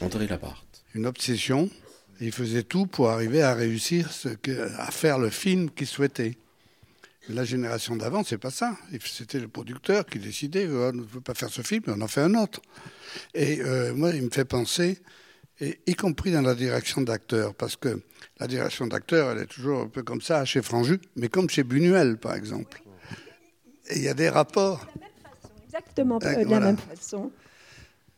André Labarthe. une obsession, et ils faisaient tout pour arriver à réussir, ce que, à faire le film qu'ils souhaitaient. Mais la génération d'avant, c'est pas ça. C'était le producteur qui décidait, euh, on ne veut pas faire ce film, on en fait un autre. Et euh, moi, il me fait penser, et y compris dans la direction d'acteur, parce que la direction d'acteur, elle est toujours un peu comme ça chez Franju, mais comme chez Buñuel, par exemple. Et il y a des rapports. Exactement Euh, de la voilà. même façon.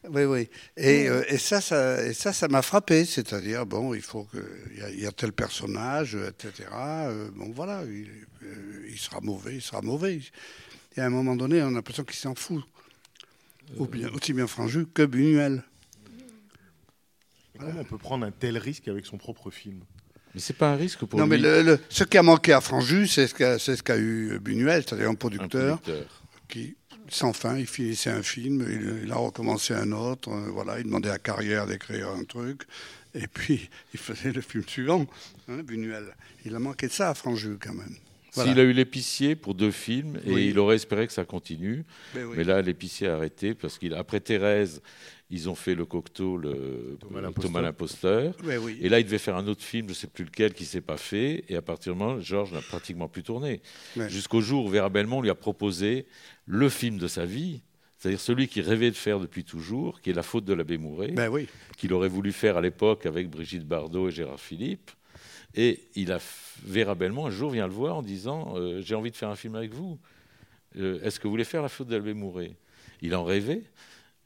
Oui, oui. Et, euh, et ça, ça, et ça, ça m'a frappé. C'est-à-dire, bon, il faut que, il y, y a tel personnage, euh, etc. Euh, bon, voilà, il, euh, il sera mauvais, il sera mauvais. Et à un moment donné, on a l'impression qu'il s'en fout. Ou bien, aussi bien Franju que Buñuel. Comment on peut prendre un tel risque avec son propre film Mais c'est pas un risque pour non, mais lui. le, le- ce qui a manqué à Franju, c'est ce qu'a ce eu Buñuel, c'est-à-dire un Un producteur qui, sans fin, il finissait un film, il, il a recommencé un autre, euh, voilà, il demandait à Carrière d'écrire un truc, et puis *laughs* il faisait le film suivant, hein, Buñuel. Il a manqué de ça à Franju quand même. Voilà. S'il a eu l'épicier pour deux films, et Oui. il aurait espéré que ça continue. Ben oui. Mais là, l'épicier a arrêté parce qu'après Thérèse, ils ont fait le Cocteau, le Thomas l'imposteur. Ouais, oui. Et là, il devait faire un autre film, je ne sais plus lequel, qui ne s'est pas fait. Et à partir du moment, Georges n'a pratiquement plus tourné. Ouais. Jusqu'au jour où Vera Belmont lui a proposé le film de sa vie, c'est-à-dire celui qu'il rêvait de faire depuis toujours, qui est La faute de l'abbé Mouret, Ben oui. qu'il aurait voulu faire à l'époque avec Brigitte Bardot et Gérard Philippe. Et il a Vera Belmont un jour vient le voir en disant euh, j'ai envie de faire un film avec vous. Euh, Est-ce que vous voulez faire la faute d'Albé Mouret? Il en rêvait.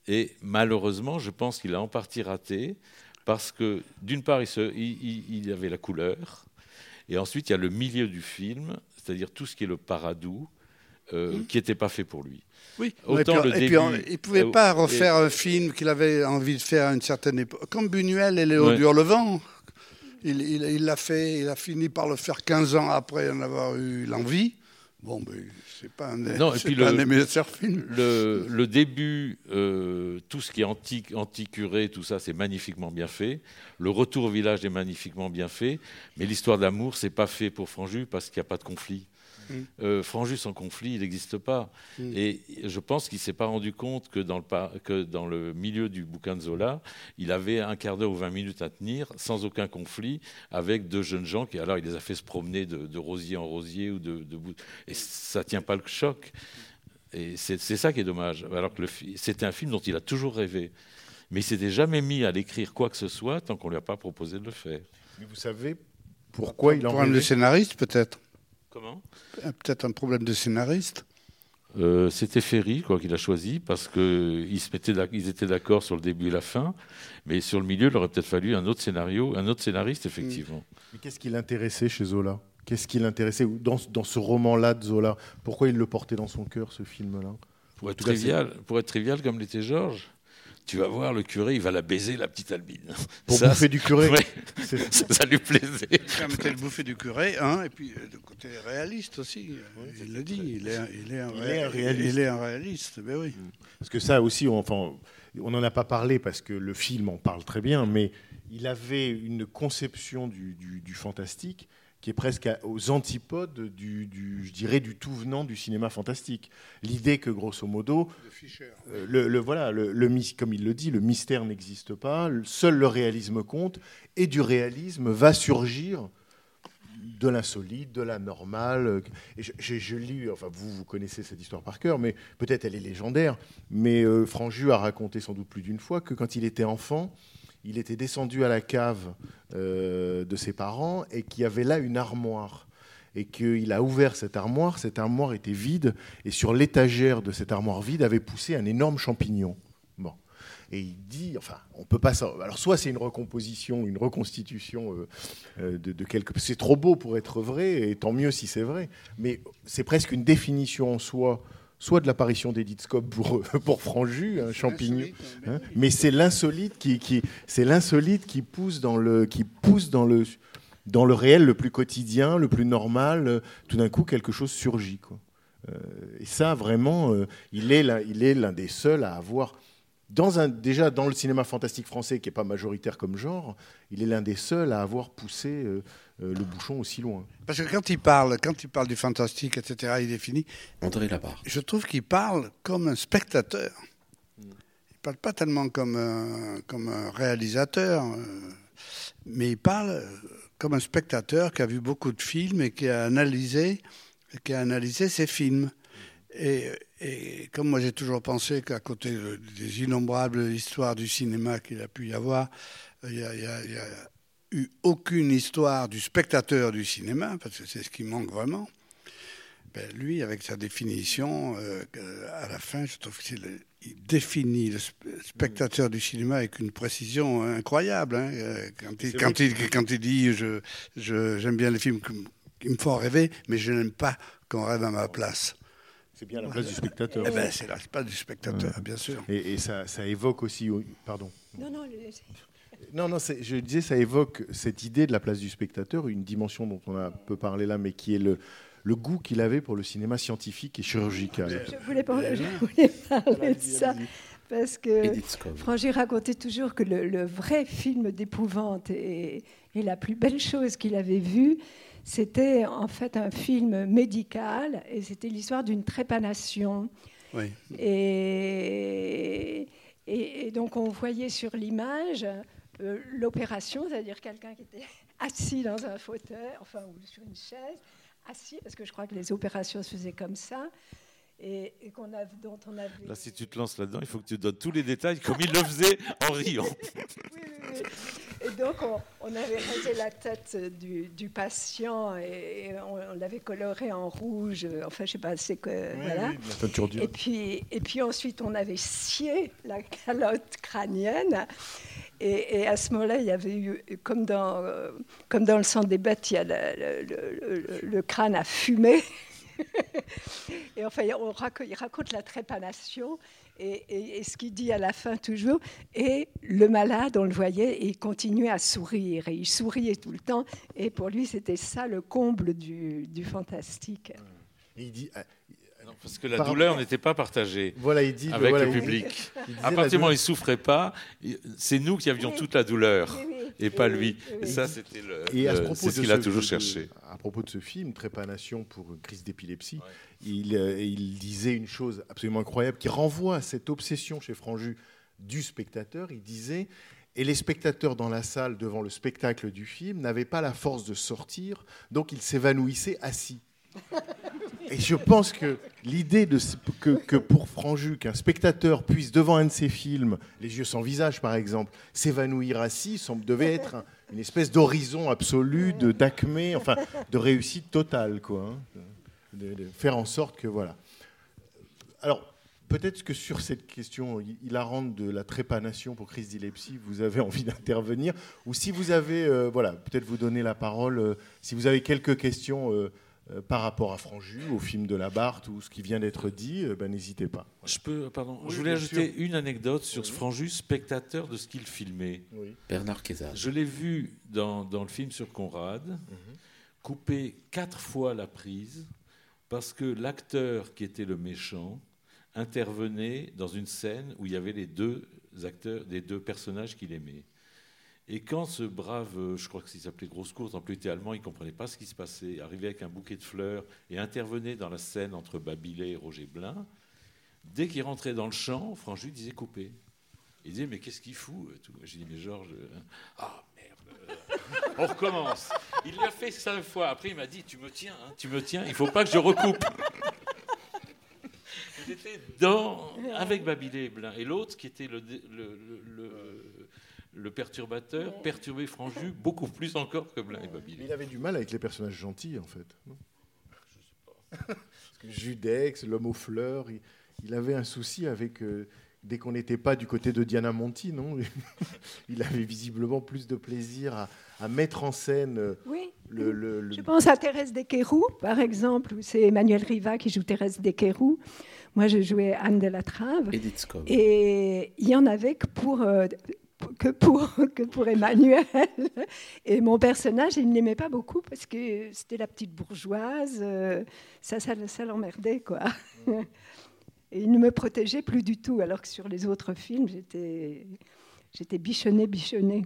Et malheureusement, je pense qu'il a en partie raté parce que d'une part, il, se- il- il- il avait la couleur, et ensuite il y a le milieu du film, c'est-à-dire tout ce qui est le paradou, euh, qui n'était pas fait pour lui. Oui. Autant et puis, le et puis, on- il ne pouvait euh, pas et- refaire un film qu'il avait envie de faire à une certaine époque. Comme Buñuel et Léo Ouais. Durlevent. Il l'a fait, il a fini par le faire 15 ans après en avoir eu l'envie. Bon, ben, c'est pas un, Non, et puis pas le- un début, euh, tout ce qui est antique, anti-curé, tout ça, c'est magnifiquement bien fait. Le retour au village est magnifiquement bien fait. Mais l'histoire d'amour, c'est pas fait pour Franju parce qu'il n'y a pas de conflit. Mm. Euh, Franju sans conflit, il n'existe pas. Mm. Et je pense qu'il s'est pas rendu compte que dans, le, par- que dans le milieu du bouquin de Zola, il avait un quart d'heure ou 20 minutes à tenir sans aucun conflit avec deux jeunes gens qui, alors, il les a fait se promener de, de rosier en rosier ou de, de bout- Et ça tient pas le choc. Et c'est ça qui est dommage. Alors que le fi- c'était un film dont il a toujours rêvé. Mais il s'était jamais mis à l'écrire quoi que ce soit tant qu'on lui a pas proposé de le faire. Mais vous savez pourquoi il en Problème de rêvait scénariste, peut-être. Comment Euh, Peut-être un problème de scénariste. Euh, C'était Ferry quoi qu'il a choisi parce qu'ils ils étaient d'accord sur le début et la fin, mais sur le milieu, il aurait peut-être fallu un autre scénario, un autre scénariste effectivement. Mais qu'est-ce qui l'intéressait chez Zola? Qu'est-ce qui l'intéressait dans, dans ce roman-là de Zola? Pourquoi il le portait dans son cœur, ce film-là? Pour être tout cas, trivial, pour être trivial comme l'était Georges. Tu vas voir le curé, il va la baiser la petite Albine. Pour bouffer du curé. Ouais, *laughs* ça, ça lui plaisait. Quand était le bouffé du curé, hein, et puis euh, de côté réaliste aussi. euh, il le dit, il est, un- il est un, Il ré- est un réaliste. Il est un réaliste, ben oui. Parce que ça aussi, on- enfin, on n'en a pas parlé parce que le film en parle très bien, mais il avait une conception du, du- du fantastique qui est presque aux antipodes du, du- je dirais, du tout venant du cinéma fantastique. L'idée que, grosso modo, euh, le, le- voilà, le, comme il le dit, le mystère n'existe pas, seul le réalisme compte, et du réalisme va surgir de l'insolite, de la normale. Et je, je- je lis, enfin vous, vous connaissez cette histoire par cœur, mais peut-être elle est légendaire. Mais euh, Franju a raconté sans doute plus d'une fois que quand il était enfant, il était descendu à la cave euh, de ses parents et qu'il y avait là une armoire. Et qu'il a ouvert cette armoire, cette armoire était vide, et sur l'étagère de cette armoire vide avait poussé un énorme champignon. Bon. Et il dit, enfin, on peut pas ça. Alors, soit c'est une recomposition, une reconstitution euh, euh, de, de quelque. C'est trop beau pour être vrai, et tant mieux si c'est vrai. Mais c'est presque une définition en soi, soit de l'apparition d'Edith Scope pour, *laughs* pour Franju, un champignon. hein, mais c'est l'insolite qui, qui c'est l'insolite qui pousse dans le, qui pousse dans le, dans le réel le plus quotidien, le plus normal. euh, Tout d'un coup, quelque chose surgit. Quoi. Euh, et ça, vraiment, euh, il est l'un- il est l'un des seuls à avoir dans un, déjà dans le cinéma fantastique français, qui n'est pas majoritaire comme genre, il est l'un des seuls à avoir poussé euh, le bouchon aussi loin. Parce que quand il parle, quand il parle du fantastique, etc., il définit. André Labarre. Je trouve qu'il parle comme un spectateur. Il parle pas tellement comme un, comme un réalisateur, euh, mais il parle euh, comme un spectateur qui a vu beaucoup de films et qui a analysé, qui a analysé ces films. Et, et comme moi j'ai toujours pensé qu'à côté de- des innombrables histoires du cinéma qu'il a pu y avoir, il y a, il y a- il y a eu aucune histoire du spectateur du cinéma, parce que c'est ce qui manque vraiment. Ben, lui, avec sa définition, euh, que- à la fin, je trouve qu'il il définit le sp- spectateur du cinéma avec une précision incroyable. hein, euh, quand, il, quand, il, quand il dit je, je- j'aime bien les films qui, me font rêver, mais je n'aime pas qu'on rêve à ma place. C'est bien la place du spectateur. Eh ben, c'est la place du spectateur, Ouais. bien sûr. Et, et ça, ça évoque aussi. Pardon. Non, non, le- Non, non, je disais, ça évoque cette idée de la place du spectateur, une dimension dont on a peu parlé là, mais qui est le, le goût qu'il avait pour le cinéma scientifique et chirurgical. je voulais, pas- je voulais parler de ça. Parce que. Frangi racontait toujours que le, le vrai film d'épouvante et, Et la plus belle chose qu'il avait vue, c'était en fait un film médical et c'était l'histoire d'une trépanation. Oui. Et, et, et donc on voyait sur l'image euh, l'opération, c'est-à-dire quelqu'un qui était *laughs* assis dans un fauteuil, enfin ou sur une chaise, assis, parce que je crois que les opérations se faisaient comme ça. Et, et qu'on a, dont on avait. Là, si tu te lances là-dedans, il faut que tu donnes tous les détails comme il le faisait en riant. *laughs* Oui, oui, oui. Et donc, on, on avait rasé la tête du, du patient et, et on, on l'avait coloré en rouge. Enfin, je sais pas, c'est que. voilà. Et puis, et puis ensuite, on avait scié la calotte crânienne. Et, à ce moment-là, il y avait eu, comme dans, comme dans le sang des bêtes, il y a le, crâne à fumer. *laughs* et enfin, il raconte la trépanation. Et, ce qu'il dit à la fin toujours, et le malade, on le voyait, il continuait à sourire, et il souriait tout le temps, et pour lui, c'était ça le comble du, du fantastique. Il dit, ah, parce que la Par- douleur n'était pas partagée voilà, il dit avec voilà, le il- public. il disait À partir du moment où il souffrait pas, il- c'est nous qui avions Oui. toute la douleur et pas lui. Et ça, c'était le. Et à ce le- propos c'est ce de qu'il a toujours de- cherché. À propos de ce film, Trépanation pour crise d'épilepsie, il, euh, il disait une chose absolument incroyable qui renvoie à cette obsession chez Franju du spectateur. Il disait et les spectateurs dans la salle devant le spectacle du film n'avaient pas la force de sortir, donc ils s'évanouissaient assis. Et je pense que l'idée que, pour Franju, qu'un spectateur puisse devant un de ses films, Les yeux sans visage par exemple, s'évanouir assis, devait être un- une espèce d'horizon absolu, de d'acmé, enfin de réussite totale, quoi. hein. Faire en sorte que voilà. Alors peut-être que sur cette question hi- hilarante de la trépanation pour crise d'épilepsie, vous avez envie d'intervenir, ou si vous avez, euh, voilà, peut-être vous donner la parole, euh, si vous avez quelques questions. euh, par rapport à Franju, au film de la Barthe ou ce qui vient d'être dit, euh, ben, n'hésitez pas. Je peux, pardon. Oui, je voulais ajouter sûr. une anecdote sur Oui. ce Franjus, spectateur de ce qu'il filmait. Oui. Bernard Kézard. Je l'ai vu dans, dans le film sur Conrad, Mhm. couper quatre fois la prise parce que l'acteur qui était le méchant intervenait dans une scène où il y avait les deux acteurs, les deux personnages qu'il aimait. Et quand ce brave, euh, je crois que s'il s'appelait Grosse Courte, en plus était allemand, il ne comprenait pas ce qui se passait, arrivait avec un bouquet de fleurs et intervenait dans la scène entre Babilet et Roger Blin, dès qu'il rentrait dans le champ, Franju disait couper. Il disait, mais qu'est-ce qu'il fout? J'ai dit, mais Georges, euh, ah merde, euh, on recommence. Il l'a fait cinq fois. Après, il m'a dit, tu me tiens, hein, tu me tiens, il faut pas que je recoupe. Il était dans, avec Babilet et Blin. Et l'autre, qui était le- le perturbateur, perturbé Franju beaucoup plus encore que Blin et il avait du mal avec les personnages gentils, en fait. non Parce que Judex, l'homme aux fleurs, il, il avait un souci avec. euh, dès qu'on n'était pas du côté de Diana Monti, non *laughs* Il avait visiblement plus de plaisir à, à mettre en scène euh, Oui. le. le- le- Je pense à Thérèse Desqueroux, par exemple, où c'est Emmanuel Riva qui joue Thérèse Desqueroux. Moi, je jouais Anne de la Trave. Edith Scobb. Et il y en avait que pour, euh, que pour, *laughs* que pour Emmanuel. Et mon personnage, il ne l'aimait pas beaucoup parce que c'était la petite bourgeoise. euh, Ça, ça, ça l'emmerdait, quoi. Et il ne me protégeait plus du tout, alors que sur les autres films, j'étais, j'étais bichonnée, bichonnée.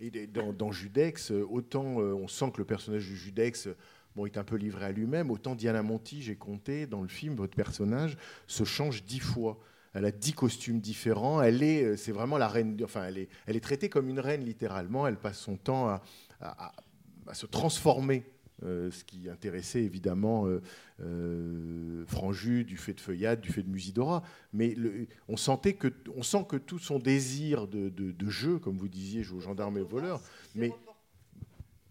Et dans, dans Judex, euh, autant euh, on sent que le personnage de Judex bon, est un peu livré à lui-même, autant Diana Monti, j'ai compté, dans le film, votre personnage se change dix fois. Elle a dix costumes différents. Elle est, euh, c'est vraiment la reine. Enfin, elle est, elle est traitée comme une reine littéralement. Elle passe son temps à, à- à- à se transformer. euh, ce qui intéressait évidemment euh, euh, Franju du fait de Feuillade, du fait de Musidora. Mais le- on, sentait que, on sent que tout son désir de, de- de jeu, comme vous disiez, jouer aux gendarmes et aux voleurs, mais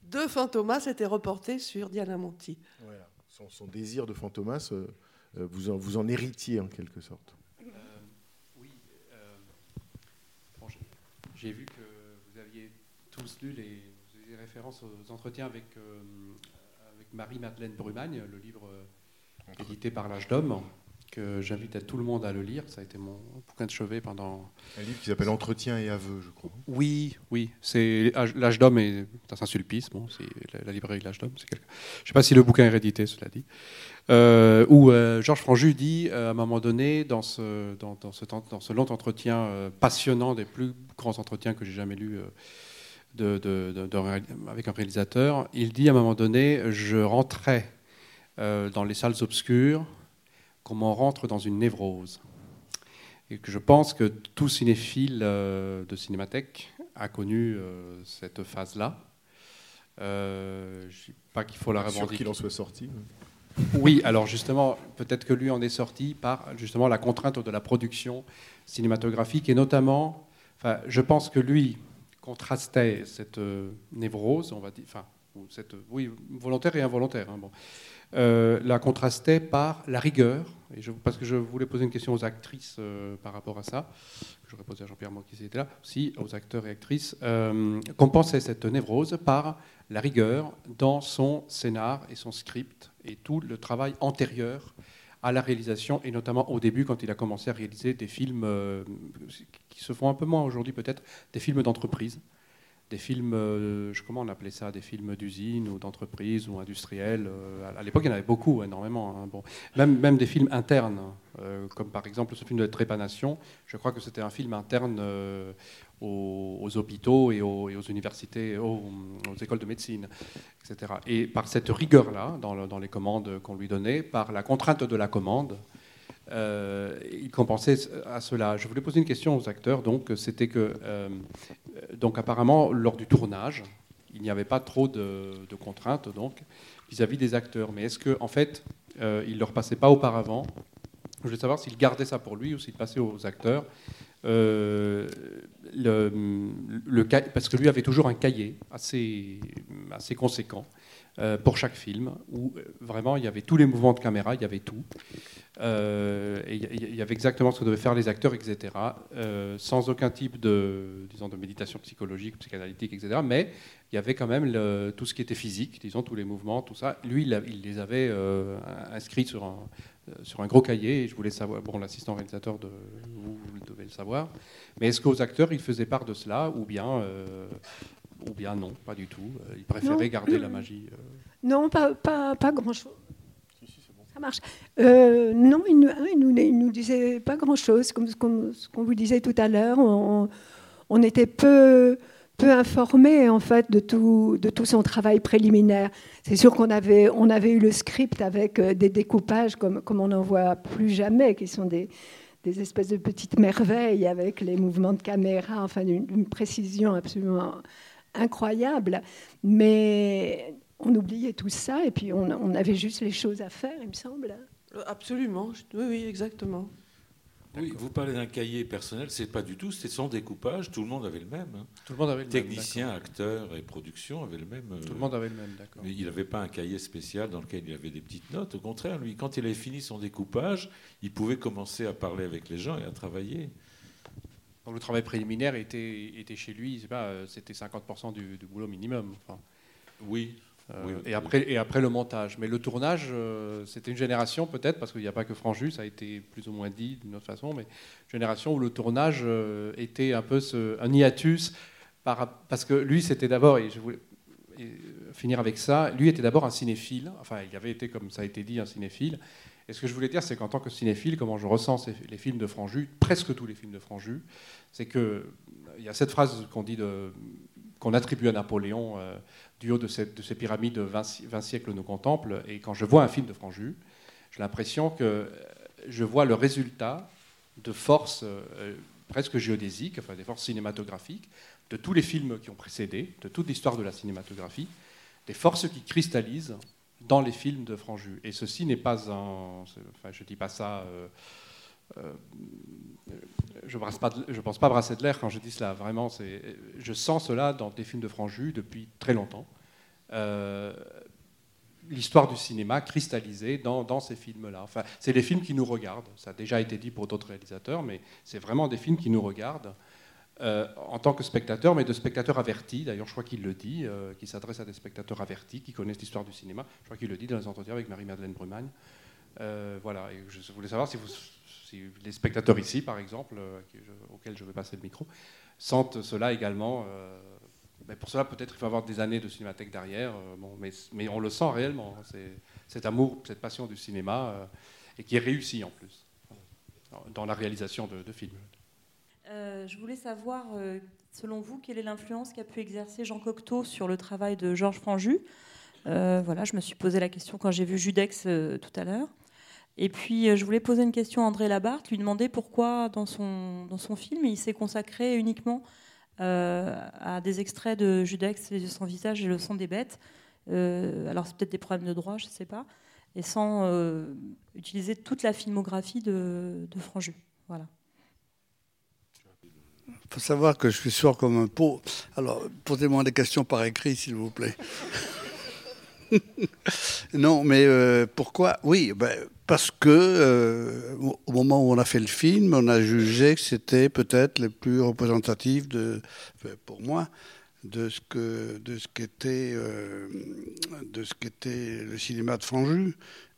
De Fantomas était reporté sur Diana Monti. Voilà. Son, son désir de Fantomas, euh, vous, en, vous en héritiez en quelque sorte. Euh, oui, euh, bon, j'ai- j'ai vu que vous aviez tous lu les, vous avez des références aux entretiens avec, euh, avec Marie-Madeleine Brumagne, le livre euh, édité par l'âge d'homme, que j'invite à tout le monde à le lire. Ça a été mon bouquin de chevet pendant. Un livre qui s'appelle Entretien et aveux, je crois. Oui, oui. C'est l'âge d'homme et à Saint-Sulpice. Bon, c'est la, librairie de l'âge d'homme. quelque- Je ne sais pas si le bouquin est réédité, cela dit. Euh, où euh, Georges Franju dit euh, à un moment donné, dans ce, dans, dans ce, temps- dans ce long entretien euh, passionnant, des plus grands entretiens que j'ai jamais lus de, de- de- de réal- avec un réalisateur. Il dit à un moment donné, je rentrais dans les salles obscures comme on rentre dans une névrose. Et que je pense que tout cinéphile euh, de cinémathèque a connu euh, cette phase-là. Euh, je ne dis pas qu'il faut la Sûr revendiquer. qu'il en soit sorti. Oui, alors justement, peut-être que lui en est sorti par justement la contrainte de la production cinématographique et notamment, enfin, je pense que lui contrastait cette névrose, on va dire, enfin, cette, oui, volontaire et involontaire, hein, bon, euh, la contrastait par la rigueur, parce que je voulais poser une question aux actrices euh, par rapport à ça, que j'aurais posé à Jean-Pierre Mock qui était là, aussi aux acteurs et actrices, euh, cette névrose par la rigueur dans son scénar et son script et tout le travail antérieur à la réalisation et notamment au début quand il a commencé à réaliser des films euh, qui se font un peu moins aujourd'hui peut-être, des films d'entreprise, des films, euh, comment on appelait ça, des films d'usine ou d'entreprise ou industriels. euh, à- l'époque il y en avait beaucoup, énormément. hein, bon. même, même des films internes, euh, comme par exemple ce film de Trépanation, je crois que c'était un film interne euh, aux, aux hôpitaux et aux, universités, aux, écoles de médecine, etc. Et par cette rigueur-là, dans les commandes qu'on lui donnait, par la contrainte de la commande, euh, il compensait à cela. Je voulais poser une question aux acteurs. Donc, c'était que, euh, donc apparemment, lors du tournage, il n'y avait pas trop de, contraintes donc vis-à-vis des acteurs. Mais est-ce que, en fait, euh, il leur passait pas auparavant? Je voulais savoir s'il gardait ça pour lui ou s'il passait aux acteurs. Euh, le, parce que lui avait toujours un cahier assez, assez conséquent pour chaque film, où euh, vraiment il y avait tous les mouvements de caméra, il y avait tout. Euh, il y- avait exactement ce que devaient faire les acteurs, etc. euh, sans aucun type de, disons, de méditation psychologique, psychanalytique, etc. Mais il y avait quand même tout ce qui était physique, disons, tous les mouvements, tout ça. Lui, il, les avait euh, inscrits sur un, euh, sur un gros cahier. Et je voulais savoir, bon, l'assistant réalisateur, de, vous, vous devez le savoir. Mais est-ce qu'aux acteurs, il faisait part de cela, ou bien, euh, ou bien non, pas du tout. Euh, Il préférait Non. garder la magie. euh. Non, pas, pas, pas grand-chose. Ça marche. Euh, non, il nous, hein, il nous, nous disait pas grand-chose, comme ce qu'on vous disait tout à l'heure. On, on était peu, peu informés en fait de tout, de tout son travail préliminaire. C'est sûr qu'on avait, on avait eu le script avec des découpages comme, comme on n'en voit plus jamais, qui sont des, des espèces de petites merveilles avec les mouvements de caméra, enfin d'une précision absolument incroyable. Mais on oubliait tout ça et puis on, on avait juste les choses à faire, il me semble. Euh, Absolument, oui, oui, exactement. Oui, vous parlez d'un cahier personnel, c'est pas du tout, c'était son découpage, tout le monde avait le même. hein. Tout le monde avait le même, Technicien, acteur et production avaient le même. Tout euh, le monde avait le même, d'accord. Mais il n'avait pas un cahier spécial dans lequel il avait des petites notes. Au contraire, lui, quand il avait fini son découpage, il pouvait commencer à parler avec les gens et à travailler. Donc le travail préliminaire était, était chez lui, euh, c'était 50% du, du boulot minimum. enfin. Oui. Euh, Oui, et, après, et après le montage. Mais le tournage, euh, c'était une génération peut-être, parce qu'il n'y a pas que Franju, ça a été plus ou moins dit d'une autre façon, mais une génération où le tournage euh, était un peu ce- un hiatus, par, parce que lui, c'était d'abord, et je voulais et, finir avec ça, lui était d'abord un cinéphile, enfin il avait été, comme ça a été dit, un cinéphile. Et ce que je voulais dire, c'est qu'en tant que cinéphile, comment je ressens les films de Franju, presque tous les films de Franju, c'est que il y a cette phrase qu'on dit qu'on attribue à Napoléon euh, du haut de, cette- ces pyramides 20, si- 20 siècles nous contemplent. Et quand je vois un film de Franju, j'ai l'impression que euh, je vois le résultat de forces euh, presque géodésiques, enfin des forces cinématographiques, de tous les films qui ont précédé, de toute l'histoire de la cinématographie, des forces qui cristallisent dans les films de Franju. Et ceci n'est pas un... Enfin, je ne dis pas ça... euh, euh, je ne pense pas brasser de l'air quand je dis cela. Vraiment, je sens cela dans des films de Franju depuis très longtemps. Euh, L'histoire du cinéma cristallisée dans, dans ces films-là. Enfin, c'est des films qui nous regardent. Ça a déjà été dit pour d'autres réalisateurs, mais c'est vraiment des films qui nous regardent euh, en tant que spectateurs, mais de spectateurs avertis. D'ailleurs, je crois qu'il le dit, euh, qu'il s'adresse à des spectateurs avertis qui connaissent l'histoire du cinéma. Je crois qu'il le dit dans les entretiens avec Marie-Madeleine Brumagne. Euh, voilà, et je voulais savoir si, les spectateurs ici, par exemple, euh, auxquels je vais passer le micro, sentent cela également. mais pour cela, peut-être il faut avoir des années de cinémathèque derrière, bon, mais, on le sent réellement, hein, cet amour, cette passion du cinéma, et qui est réussi en plus, dans la réalisation de films. Euh, je voulais savoir, euh, selon vous, quelle est l'influence qu'a pu exercer Jean Cocteau sur le travail de Georges Franju Euh, Voilà, je me suis posé la question quand j'ai vu Judex tout à l'heure. Et puis, je voulais poser une question à André Labarthe, lui demander pourquoi, dans son, dans son film, il s'est consacré uniquement à des extraits de Judex, Les yeux sans visage et Le sang des bêtes. Alors, c'est peut-être des problèmes de droit, je ne sais pas. Et sans utiliser toute la filmographie de, de Franju. Voilà. Il faut savoir que je suis sourd comme un pot. Alors, posez-moi des questions par écrit, s'il vous plaît. *laughs* non, mais euh, pourquoi? Oui, ben, parce que euh, au- moment où on a fait le film, on a jugé que c'était peut-être le plus représentatif de, pour moi, de ce que de ce qu'était euh, de ce qu'était le cinéma de Franju.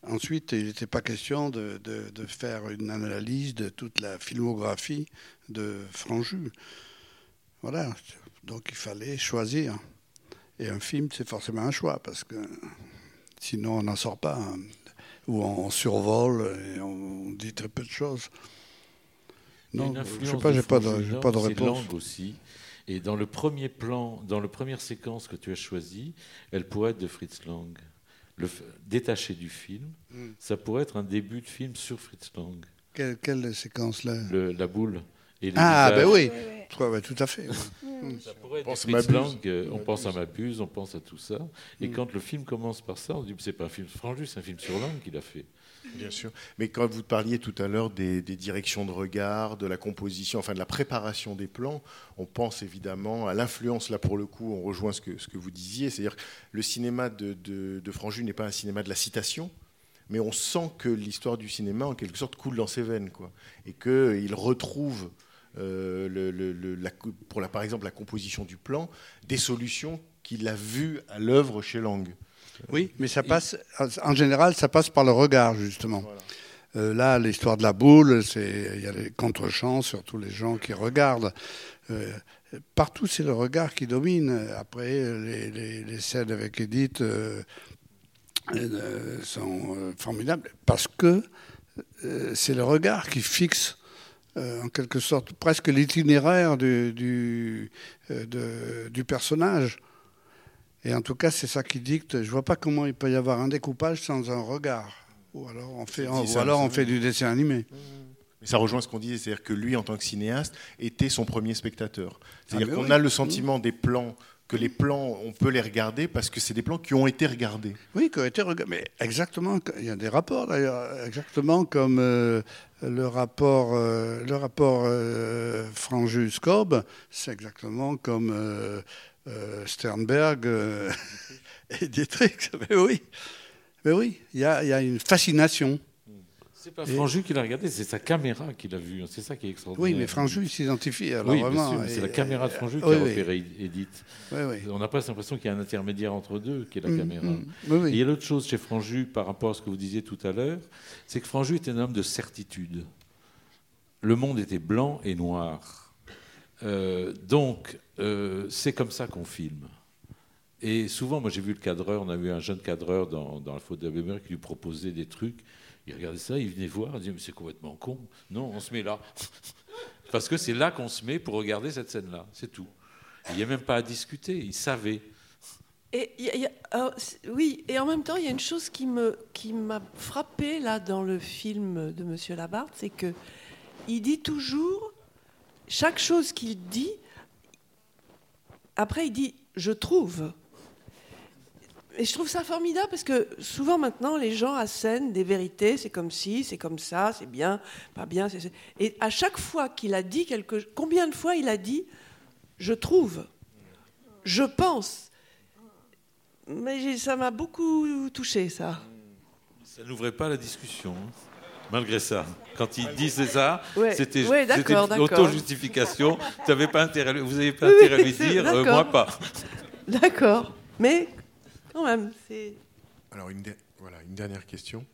Ensuite, il n'était pas question de, de- de faire une analyse de toute la filmographie de Franju. Voilà. Donc il fallait choisir. Et un film, c'est forcément un choix, parce que sinon on n'en sort pas. hein. Ou on survole et on dit très peu de choses. Non, je influence sais pas, pas Franju j'ai énorme, pas de réponse. aussi. Et dans le premier plan, dans la première séquence que tu as choisie, elle pourrait être de Fritz Lang. Le détaché du film, Mm. ça pourrait être un début de film sur Fritz Lang. Quelle, quelle séquence là Le- la boule. Et les Ah, ben oui, ouais, tout à fait. ouais. Ça pourrait être On pense Fritz Mabuse. Lang, euh, on pense à Mabuse, on pense à tout ça. Et Mm. quand le film commence par ça, on dit c'est pas un film Franju, c'est un film sur Lang qu'il a fait. Bien sûr. Mais quand vous parliez tout à l'heure des, directions de regard, de la composition, enfin de la préparation des plans, on pense évidemment à l'influence, là pour le coup, on rejoint ce que, vous disiez, c'est-à-dire le cinéma de, de, Franju n'est pas un cinéma de la citation, mais on sent que l'histoire du cinéma, en quelque sorte, coule dans ses veines, quoi, et qu'il retrouve, euh, pour la, par exemple la composition du plan, des solutions qu'il a vues à l'œuvre chez Lang. Oui, mais ça passe, en général, ça passe par le regard, justement. Euh, là, l'histoire de la boule, c'est, il y a les contre-champs, surtout les gens qui regardent. Euh, partout, c'est le regard qui domine. Après, les, les- les scènes avec Edith euh, euh, sont euh, formidables parce que euh, c'est le regard qui fixe, euh, en quelque sorte, presque l'itinéraire du, du, euh, de- du personnage. Et en tout cas, c'est ça qui dicte. Je vois pas comment il peut y avoir un découpage sans un regard. Ou alors on fait, C'est ou ça, alors on fait du dessin animé. Mais ça rejoint ce qu'on disait, c'est-à-dire que lui, en tant que cinéaste, était son premier spectateur. C'est-à-dire Ah, qu'on oui. a le sentiment des plans, que les plans, on peut les regarder parce que c'est des plans qui ont été regardés. Oui, qui a été regardé. Mais exactement, il y a des rapports d'ailleurs, exactement comme euh, le rapport, euh, le rapport euh, Franjus-Cobb, c'est exactement comme euh, euh, Sternberg euh, *laughs* et Dietrich. Mais oui, mais oui, il y a une fascination. C'est pas Franju qui l'a regardé, c'est sa caméra qui l'a vu. C'est ça qui est extraordinaire. Oui, mais Franju il s'identifie. Oui, bien vraiment, sûr, mais c'est la caméra de Franju qui oui, a oui. repéré Edith. Oui, oui. On n'a pas l'impression qu'il y a un intermédiaire entre deux, qui est la Mm, caméra. mm. Oui, oui. Et il y a l'autre chose chez Franju par rapport à ce que vous disiez tout à l'heure, c'est que Franju était un homme de certitude. Le monde était blanc et noir. Euh, donc, euh, c'est comme ça qu'on filme. Et souvent, moi j'ai vu le cadreur, on a vu un jeune cadreur dans, dans la faute d'Abemer qui lui proposait des trucs. Il regardait ça, il venait voir, il disait Mais c'est complètement con. Non, on se met là. *laughs* Parce que c'est là qu'on se met pour regarder cette scène-là, c'est tout. Il n'y a même pas à discuter, il savait. Et oui, et en même temps, il y a une chose qui me qui m'a frappé là dans le film de Monsieur Labarthe, c'est que il dit toujours chaque chose qu'il dit. Après, il dit je trouve. Et je trouve ça formidable parce que souvent maintenant, les gens assènent des vérités, c'est comme si, c'est comme ça, c'est bien, pas bien. c'est- c'est- Et à chaque fois qu'il a dit quelque chose, combien de fois il a dit je trouve, je pense. Mais ça m'a beaucoup touché, ça. Ça n'ouvrait pas la discussion, hein, malgré ça. Quand il disait ça, Ouais, c'était ouais, auto-justification. Vous n'avez pas intérêt, à lui- vous n'avez pas Oui, intérêt à lui c'est- dire, euh, moi pas. D'accord. Mais quand même, c'est. Alors, une, der- voilà, une dernière question.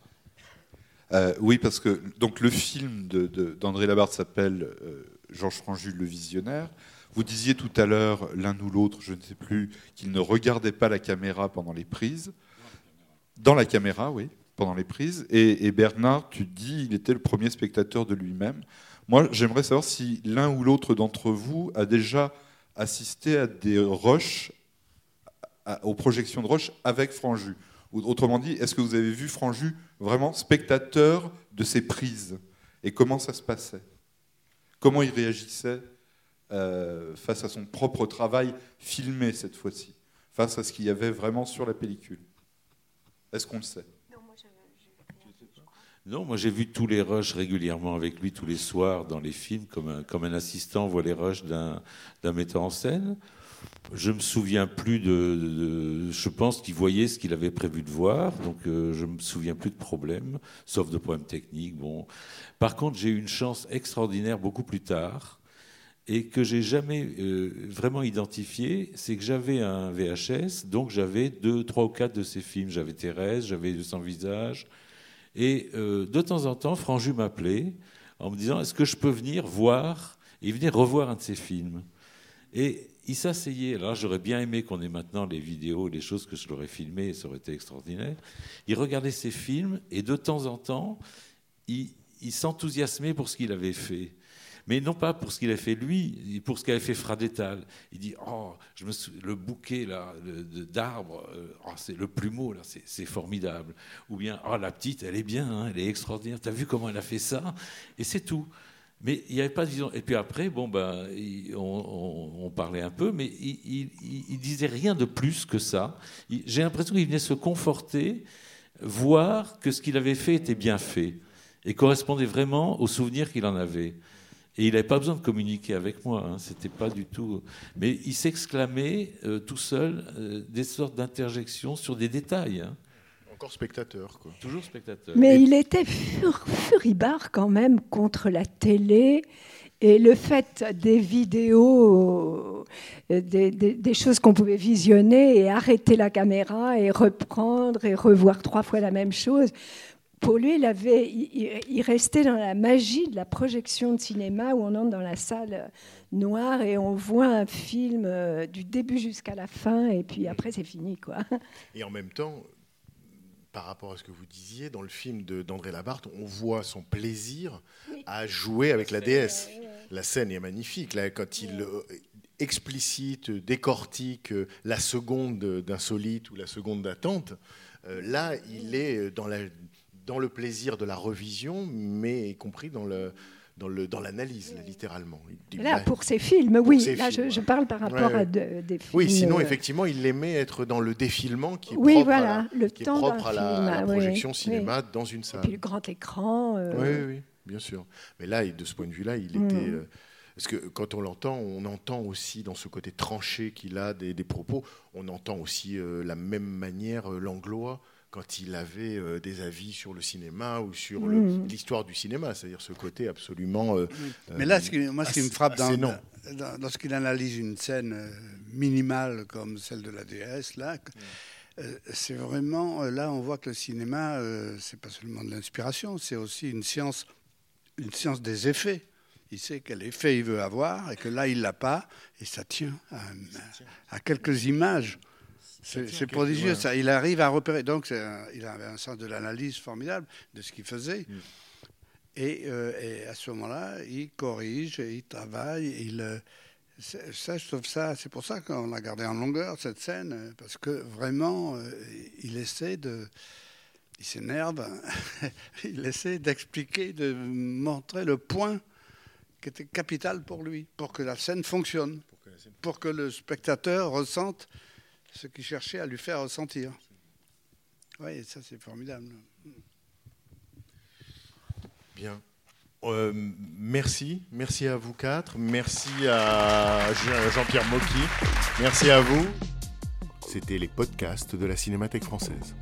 Euh, oui, parce que donc le film de- de- d'André Labarthe s'appelle euh, Georges Franju le visionnaire. Vous disiez tout à l'heure, l'un ou l'autre, je ne sais plus, qu'il ne regardait pas la caméra pendant les prises. Dans la caméra, oui. pendant les prises. Et, et Bernard, tu dis, il était le premier spectateur de lui-même. Moi, j'aimerais savoir si l'un ou l'autre d'entre vous a déjà assisté à des rushs, à- aux projections de rush avec Franju. Autrement dit, est-ce que vous avez vu Franju vraiment spectateur de ces prises Et comment ça se passait? Comment il réagissait euh, face à son propre travail filmé cette fois-ci Face à ce qu'il y avait vraiment sur la pellicule? Est-ce qu'on le sait? Non, moi j'ai vu tous les rushs régulièrement avec lui tous les soirs dans les films, comme un, comme un assistant voit les rushs d'un d'un metteur en scène. Je me souviens plus de. je pense qu'il voyait ce qu'il avait prévu de voir, donc euh, je me souviens plus de problèmes, sauf de problèmes techniques. Bon. Par contre, j'ai eu une chance extraordinaire beaucoup plus tard et que j'ai jamais euh, vraiment identifié, c'est que j'avais un VHS, donc j'avais deux, trois ou quatre de ces films. J'avais Thérèse, j'avais Sans visage, et euh, de temps en temps, Franju m'appelait en me disant Est-ce que je peux venir voir Et il venait revoir un de ses films? Et il s'asseyait. Alors, j'aurais bien aimé qu'on ait maintenant les vidéos, les choses que je l'aurais filmées, ça aurait été extraordinaire. Il regardait ses films et de temps en temps, il, s'enthousiasmait pour ce qu'il avait fait. Mais non pas pour ce qu'il a fait lui, pour ce qu'avait fait Fradetal. Il dit Oh, je me sou- le bouquet là, d'arbres, euh, oh, c'est le plumeau, là, c'est c'est formidable. Ou bien Oh, la petite, elle est bien, hein, elle est extraordinaire. T'as vu comment elle a fait ça? Et c'est tout. Mais il n'y avait pas de vision. Et puis après, bon, ben, on, parlait un peu, mais il, il disait rien de plus que ça. J'ai l'impression qu'il venait se conforter, voir que ce qu'il avait fait était bien fait et correspondait vraiment aux souvenirs qu'il en avait. Et il n'avait pas besoin de communiquer avec moi, hein, c'était pas du tout. Mais il s'exclamait euh, tout seul euh, des sortes d'interjections sur des détails. hein. Encore spectateur, quoi. Toujours spectateur. Mais Et- il était fur- furibard quand même contre la télé et le fait des vidéos, euh, des, des- des choses qu'on pouvait visionner et arrêter la caméra et reprendre et revoir trois fois la même chose. Pour lui, il, avait, il, il- il restait dans la magie de la projection de cinéma où on entre dans la salle noire et on voit un film euh, du début jusqu'à la fin et puis après c'est fini. quoi. Et en même temps, par rapport à ce que vous disiez, dans le film d'André Labarthe, on voit son plaisir à jouer avec la déesse. La scène est magnifique. Là, quand il euh, explicite, décortique euh, la seconde d'insolite ou la seconde d'attente, euh, là, il est dans, la, dans le plaisir de la revision, mais y compris dans le dans le dans l'analyse, là, littéralement. Là, il- pour ses films, pour oui. ses Là, films, je, parle par rapport Ouais, à de- des films. Oui, sinon, euh, effectivement, il aimait être dans le défilement qui est Oui, propre, voilà, à, la, le qui est propre à la, film, à la oui, projection oui. cinéma dans une Et salle. puis le grand écran. euh, Oui, oui, bien sûr. Mais là, de ce point de vue-là, il Mm. était. euh, parce que quand on l'entend, on entend aussi dans ce côté tranché qu'il a des, des propos, on entend aussi euh, la même manière l'anglois quand il avait euh, des avis sur le cinéma ou sur le- Mm. l'histoire du cinéma, c'est-à-dire ce côté absolument. euh, Mais là, euh, ce qui- moi, ce qui me frappe dans, dans- lorsqu'il analyse une scène euh, minimale comme celle de la déesse, là, euh, c'est vraiment euh, là, on voit que le cinéma, euh, c'est pas seulement de l'inspiration, c'est aussi une science, une science des effets. Il sait quel effet il veut avoir et que là, il l'a pas, et ça tient à, à quelques images. C'est prodigieux, ça. Il arrive à repérer. Donc, un- il avait un sens de l'analyse formidable de ce qu'il faisait. Et, euh, et à ce moment-là, il corrige, et il travaille. Il, euh, c'est- ça, je trouve ça. C'est pour ça qu'on l'a gardé en longueur cette scène, euh, parce que vraiment, euh, il essaie de. Il s'énerve. *laughs* il essaie d'expliquer, de montrer le point qui était capital pour lui, pour que la scène fonctionne, pour que le spectateur ressente ce qu'il cherchait à lui faire ressentir. Oui, ça c'est formidable. Bien. Euh, merci, merci à vous quatre, merci à Jean- Jean-Pierre Mocky, merci à vous. C'était les podcasts de la Cinémathèque française.